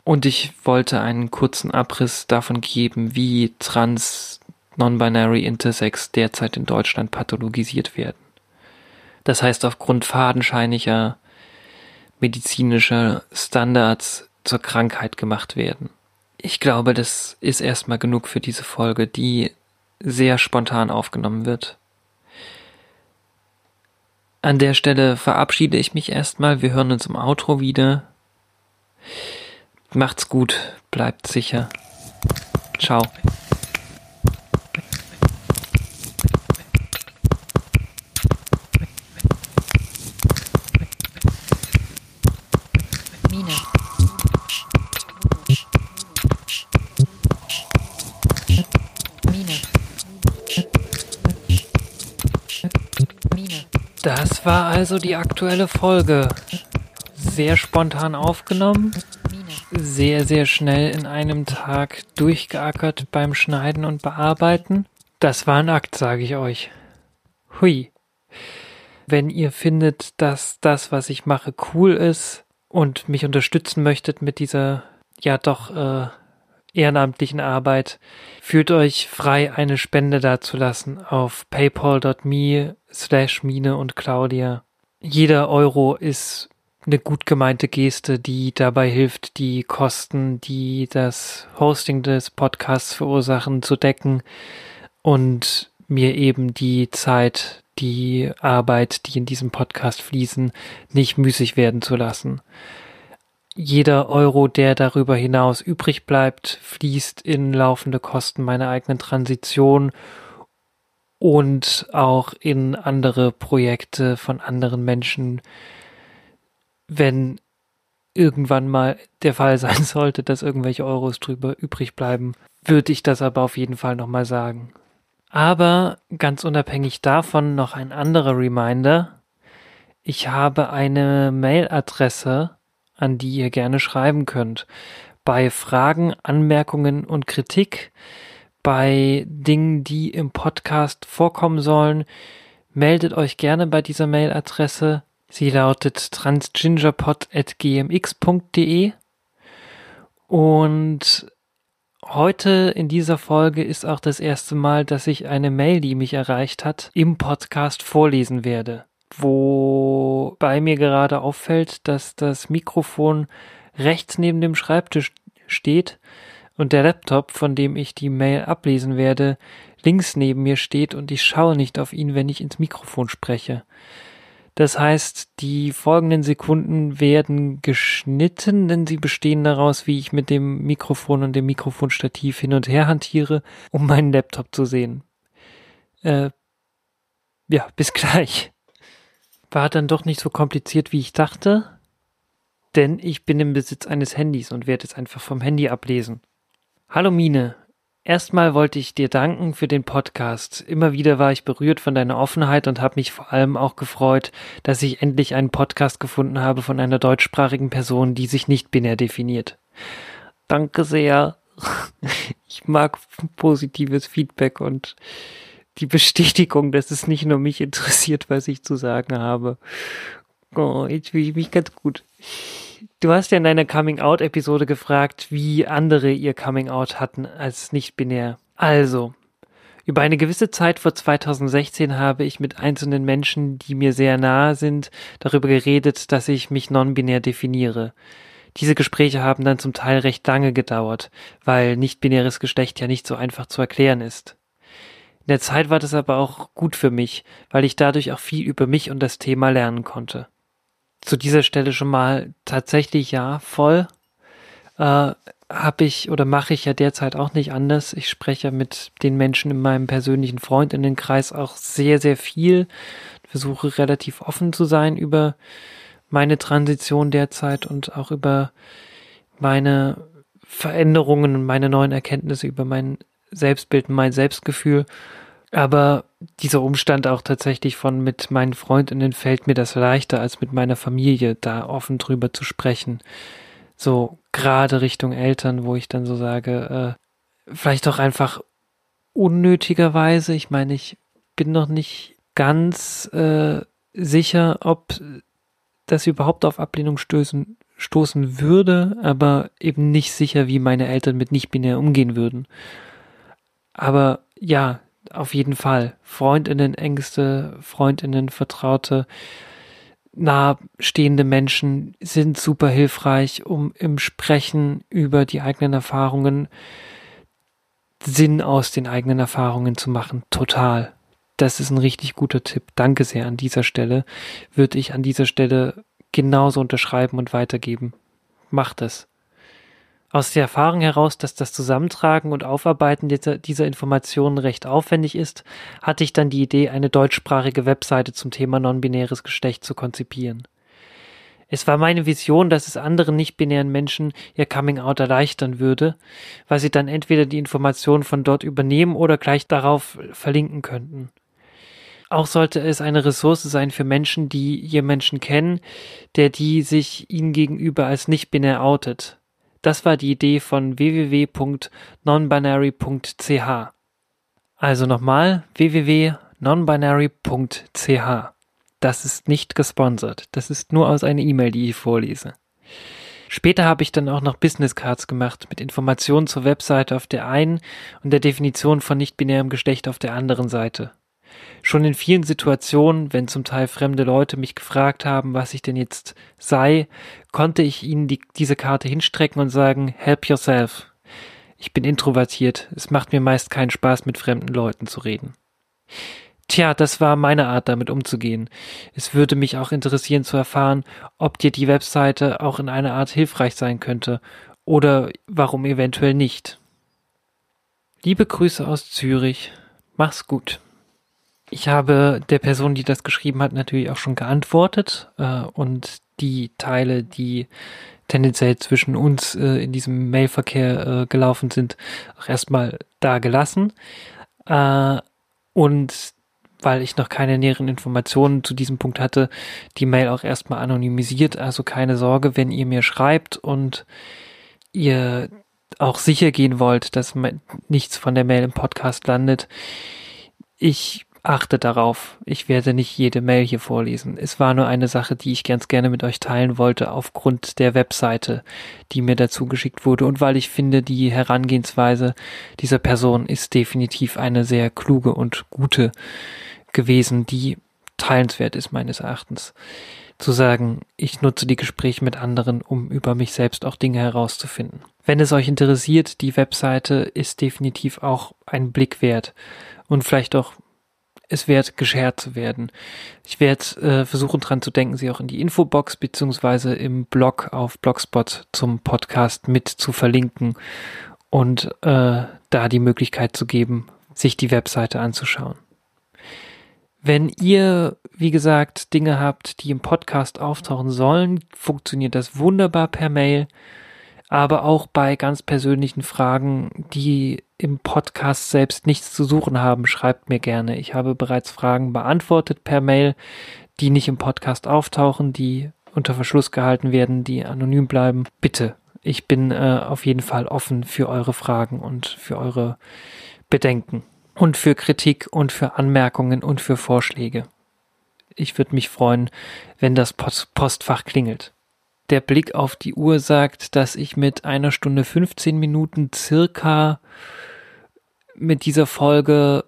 [SPEAKER 1] Und ich wollte einen kurzen Abriss davon geben, wie trans, non-binary, intersex derzeit in Deutschland pathologisiert werden. Das heißt, aufgrund fadenscheiniger medizinischer Standards zur Krankheit gemacht werden. Ich glaube, das ist erstmal genug für diese Folge, die sehr spontan aufgenommen wird. An der Stelle verabschiede ich mich erstmal. Wir hören uns im Outro wieder. Macht's gut, bleibt sicher. Ciao. Das war also die aktuelle Folge. Sehr spontan aufgenommen, sehr, sehr schnell in einem Tag durchgeackert beim Schneiden und Bearbeiten. Das war ein Akt, sage ich euch. Hui. Wenn ihr findet, dass das, was ich mache, cool ist und mich unterstützen möchtet mit dieser ja doch äh, ehrenamtlichen Arbeit, fühlt euch frei, eine Spende dazulassen auf paypal.me slash Mine und Claudia. Jeder Euro ist eine gut gemeinte Geste, die dabei hilft, die Kosten, die das Hosting des Podcasts verursachen, zu decken und mir eben die Zeit, die Arbeit, die in diesem Podcast fließen, nicht müßig werden zu lassen. Jeder Euro, der darüber hinaus übrig bleibt, fließt in laufende Kosten meiner eigenen Transition und auch in andere Projekte von anderen Menschen, wenn irgendwann mal der Fall sein sollte, dass irgendwelche Euros drüber übrig bleiben, würde ich das aber auf jeden Fall nochmal sagen. Aber ganz unabhängig davon noch ein anderer Reminder. Ich habe eine Mailadresse, an die ihr gerne schreiben könnt. Bei Fragen, Anmerkungen und Kritik, bei Dingen, die im Podcast vorkommen sollen, meldet euch gerne bei dieser Mailadresse. Sie lautet transgingerpod.gmx.de und heute in dieser Folge ist auch das erste Mal, dass ich eine Mail, die mich erreicht hat, im Podcast vorlesen werde. Wobei mir gerade auffällt, dass das Mikrofon rechts neben dem Schreibtisch steht und der Laptop, von dem ich die Mail ablesen werde, links neben mir steht und ich schaue nicht auf ihn, wenn ich ins Mikrofon spreche. Das heißt, die folgenden Sekunden werden geschnitten, denn sie bestehen daraus, wie ich mit dem Mikrofon und dem Mikrofonstativ hin und her hantiere, um meinen Laptop zu sehen. Äh, ja, bis gleich. War dann doch nicht so kompliziert, wie ich dachte, denn ich bin im Besitz eines Handys und werde es einfach vom Handy ablesen. Hallo Mine, Erstmal wollte ich dir danken für den Podcast. Immer wieder war ich berührt von deiner Offenheit und habe mich vor allem auch gefreut, dass ich endlich einen Podcast gefunden habe von einer deutschsprachigen Person, die sich nicht binär definiert. Danke sehr. Ich mag positives Feedback und die Bestätigung, dass es nicht nur mich interessiert, was ich zu sagen habe. Oh, jetzt fühle ich mich ganz gut. Du hast ja in deiner Coming-out-Episode gefragt, wie andere ihr Coming-out hatten als nicht-binär. Also, über eine gewisse Zeit vor 2016 habe ich mit einzelnen Menschen, die mir sehr nahe sind, darüber geredet, dass ich mich non-binär definiere. Diese Gespräche haben dann zum Teil recht lange gedauert, weil nicht-binäres Geschlecht ja nicht so einfach zu erklären ist. In der Zeit war das aber auch gut für mich, weil ich dadurch auch viel über mich und das Thema lernen konnte zu dieser Stelle schon mal tatsächlich ja voll. Äh, habe ich oder mache ich ja derzeit auch nicht anders. Ich spreche mit den Menschen in meinem persönlichen Freundinnenkreis auch sehr, sehr viel. Versuche relativ offen zu sein über meine Transition derzeit und auch über meine Veränderungen meine neuen Erkenntnisse über mein Selbstbild mein Selbstgefühl. Aber dieser Umstand auch tatsächlich von mit meinen Freundinnen fällt mir das leichter als mit meiner Familie, da offen drüber zu sprechen. So gerade Richtung Eltern, wo ich dann so sage, äh, vielleicht auch einfach unnötigerweise. Ich meine, ich bin noch nicht ganz äh, sicher, ob das überhaupt auf Ablehnung stößen, stoßen würde, aber eben nicht sicher, wie meine Eltern mit nicht-binär umgehen würden. Aber ja, auf jeden Fall. Freundinnen, Ängste, Freundinnen, Vertraute, nahestehende Menschen sind super hilfreich, um im Sprechen über die eigenen Erfahrungen Sinn aus den eigenen Erfahrungen zu machen. Total. Das ist ein richtig guter Tipp. Danke sehr an dieser Stelle. Würde ich an dieser Stelle genauso unterschreiben und weitergeben. Macht es. Aus der Erfahrung heraus, dass das Zusammentragen und Aufarbeiten dieser, dieser, Informationen recht aufwendig ist, hatte ich dann die Idee, eine deutschsprachige Webseite zum Thema non-binäres Geschlecht zu konzipieren. Es war meine Vision, dass es anderen nicht-binären Menschen ihr Coming-out erleichtern würde, weil sie dann entweder die Informationen von dort übernehmen oder gleich darauf verlinken könnten. Auch sollte es eine Ressource sein für Menschen, die ihr Menschen kennen, der die sich ihnen gegenüber als nicht-binär outet. Das war die Idee von www.nonbinary.ch. Also nochmal www.nonbinary.ch. Das ist nicht gesponsert. Das ist nur aus einer E-Mail, die ich vorlese. Später habe ich dann auch noch Business Cards gemacht mit Informationen zur Webseite auf der einen und der Definition von nicht-binärem Geschlecht auf der anderen Seite. Schon in vielen Situationen, wenn zum Teil fremde Leute mich gefragt haben, was ich denn jetzt sei, konnte ich ihnen die, diese Karte hinstrecken und sagen, help yourself. Ich bin introvertiert, es macht mir meist keinen Spaß, mit fremden Leuten zu reden. Tja, das war meine Art, damit umzugehen. Es würde mich auch interessieren zu erfahren, ob dir die Webseite auch in einer Art hilfreich sein könnte oder warum eventuell nicht. Liebe Grüße aus Zürich. Mach's gut. Ich habe der Person, die das geschrieben hat, natürlich auch schon geantwortet äh, und die Teile, die tendenziell zwischen uns äh, in diesem Mailverkehr äh, gelaufen sind, auch erstmal da gelassen. Äh, und weil ich noch keine näheren Informationen zu diesem Punkt hatte, die Mail auch erstmal anonymisiert. Also keine Sorge, wenn ihr mir schreibt und ihr auch sicher gehen wollt, dass nichts von der Mail im Podcast landet. Ich achte darauf. Ich werde nicht jede Mail hier vorlesen. Es war nur eine Sache, die ich ganz gerne mit euch teilen wollte, aufgrund der Webseite, die mir dazu geschickt wurde und weil ich finde, die Herangehensweise dieser Person ist definitiv eine sehr kluge und gute gewesen, die teilenswert ist meines Erachtens. Zu sagen, ich nutze die Gespräche mit anderen, um über mich selbst auch Dinge herauszufinden. Wenn es euch interessiert, die Webseite ist definitiv auch ein Blick wert und vielleicht auch es wert, geshared zu werden. Ich werde äh, versuchen dran zu denken, sie auch in die Infobox beziehungsweise im Blog auf Blogspot zum Podcast mit zu verlinken und äh, da die Möglichkeit zu geben, sich die Webseite anzuschauen. Wenn ihr, wie gesagt, Dinge habt, die im Podcast auftauchen sollen, funktioniert das wunderbar per Mail. Aber auch bei ganz persönlichen Fragen, die im Podcast selbst nichts zu suchen haben, schreibt mir gerne. Ich habe bereits Fragen beantwortet per Mail, die nicht im Podcast auftauchen, die unter Verschluss gehalten werden, die anonym bleiben. Bitte, ich bin äh, auf jeden Fall offen für eure Fragen und für eure Bedenken und für Kritik und für Anmerkungen und für Vorschläge. Ich würde mich freuen, wenn das Postfach klingelt. Der Blick auf die Uhr sagt, dass ich mit einer Stunde 15 Minuten circa mit dieser Folge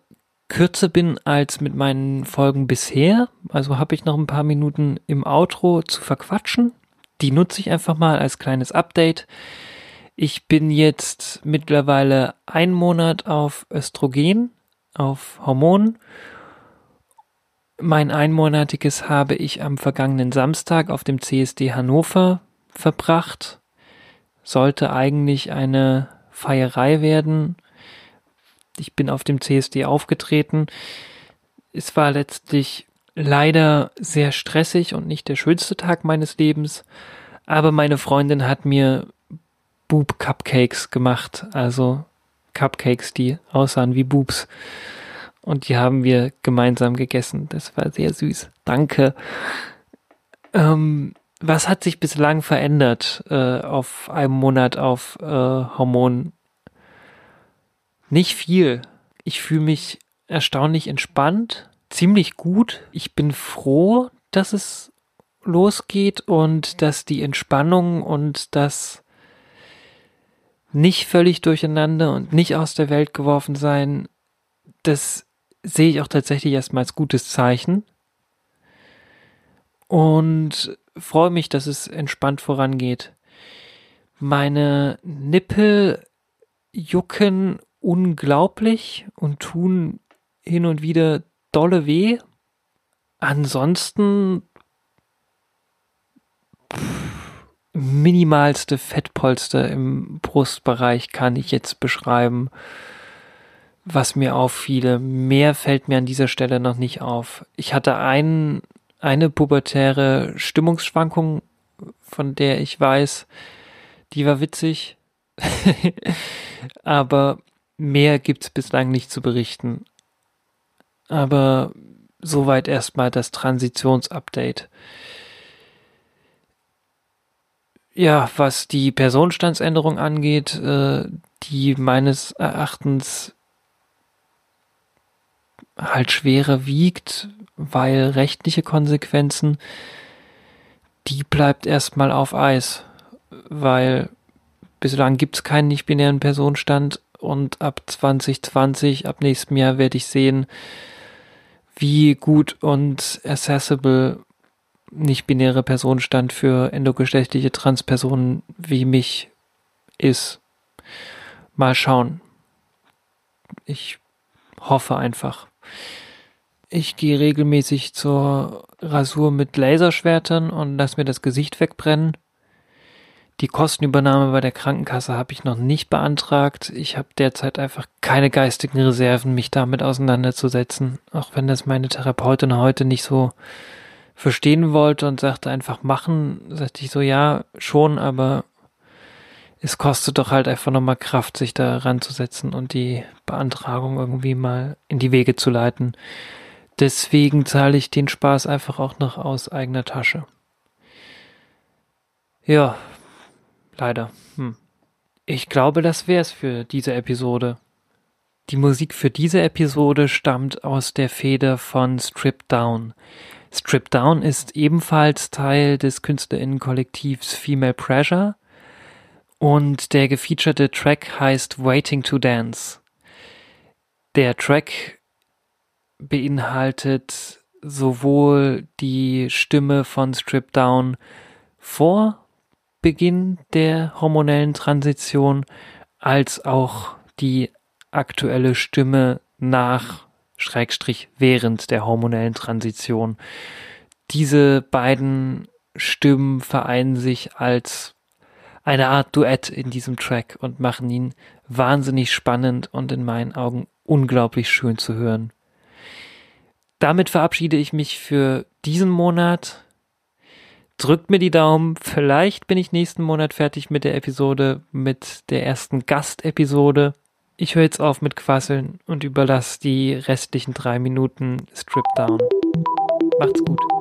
[SPEAKER 1] kürzer bin als mit meinen Folgen bisher. Also habe ich noch ein paar Minuten im Outro zu verquatschen. Die nutze ich einfach mal als kleines Update. Ich bin jetzt mittlerweile ein Monat auf Östrogen auf Hormonen. Mein einmonatiges habe ich am vergangenen Samstag auf dem CSD Hannover verbracht. Sollte eigentlich eine Feierei werden. Ich bin auf dem CSD aufgetreten. Es war letztlich leider sehr stressig und nicht der schönste Tag meines Lebens. Aber meine Freundin hat mir Boob Cupcakes gemacht. Also Cupcakes, die aussahen wie Boobs. Und die haben wir gemeinsam gegessen. Das war sehr süß. Danke. Ähm, was hat sich bislang verändert äh, auf einem Monat auf äh, Hormonen? Nicht viel. Ich fühle mich erstaunlich entspannt, ziemlich gut. Ich bin froh, dass es losgeht und dass die Entspannung und das nicht völlig durcheinander und nicht aus der Welt geworfen sein, das sehe ich auch tatsächlich erstmal als gutes Zeichen. Und freue mich, dass es entspannt vorangeht. Meine Nippel jucken unglaublich und tun hin und wieder dolle weh. Ansonsten minimalste Fettpolster im Brustbereich kann ich jetzt beschreiben, was mir auffiele. Mehr fällt mir an dieser Stelle noch nicht auf. Ich hatte ein, eine pubertäre Stimmungsschwankung, von der ich weiß, die war witzig. Aber mehr gibt's bislang nicht zu berichten. Aber soweit erstmal das Transitionsupdate. Ja, was die Personenstandsänderung angeht, äh, die meines Erachtens halt schwerer wiegt, weil rechtliche Konsequenzen, die bleibt erstmal auf Eis, weil bislang gibt es keinen nicht-binären Personenstand und ab 2020, ab nächstem Jahr werde ich sehen, wie gut und accessible nicht-binäre Personenstand für endogeschlechtliche Transpersonen wie mich ist. Mal schauen. Ich hoffe einfach. Ich gehe regelmäßig zur Rasur mit Laserschwertern und lass mir das Gesicht wegbrennen. Die Kostenübernahme bei der Krankenkasse habe ich noch nicht beantragt. Ich habe derzeit einfach keine geistigen Reserven, mich damit auseinanderzusetzen. Auch wenn das meine Therapeutin heute nicht so verstehen wollte und sagte einfach machen, sagte ich so, ja, schon, aber es kostet doch halt einfach nochmal Kraft, sich da ranzusetzen und die Beantragung irgendwie mal in die Wege zu leiten. Deswegen zahle ich den Spaß einfach auch noch aus eigener Tasche. Ja, leider. Hm. Ich glaube, das wär's für diese Episode. Die Musik für diese Episode stammt aus der Feder von Strip Down. Strip Down ist ebenfalls Teil des Künstlerinnenkollektivs Female Pressure und der gefeaturete Track heißt Waiting to Dance. Der Track beinhaltet sowohl die Stimme von Strip Down vor Beginn der hormonellen Transition als auch die aktuelle Stimme nach Schrägstrich während der hormonellen Transition. Diese beiden Stimmen vereinen sich als eine Art Duett in diesem Track und machen ihn wahnsinnig spannend und in meinen Augen unglaublich schön zu hören. Damit verabschiede ich mich für diesen Monat drückt mir die Daumen. Vielleicht bin ich nächsten Monat fertig mit der Episode, mit der ersten Gastepisode. Ich höre jetzt auf mit Quasseln und überlasse die restlichen drei Minuten Strip Down. Macht's gut.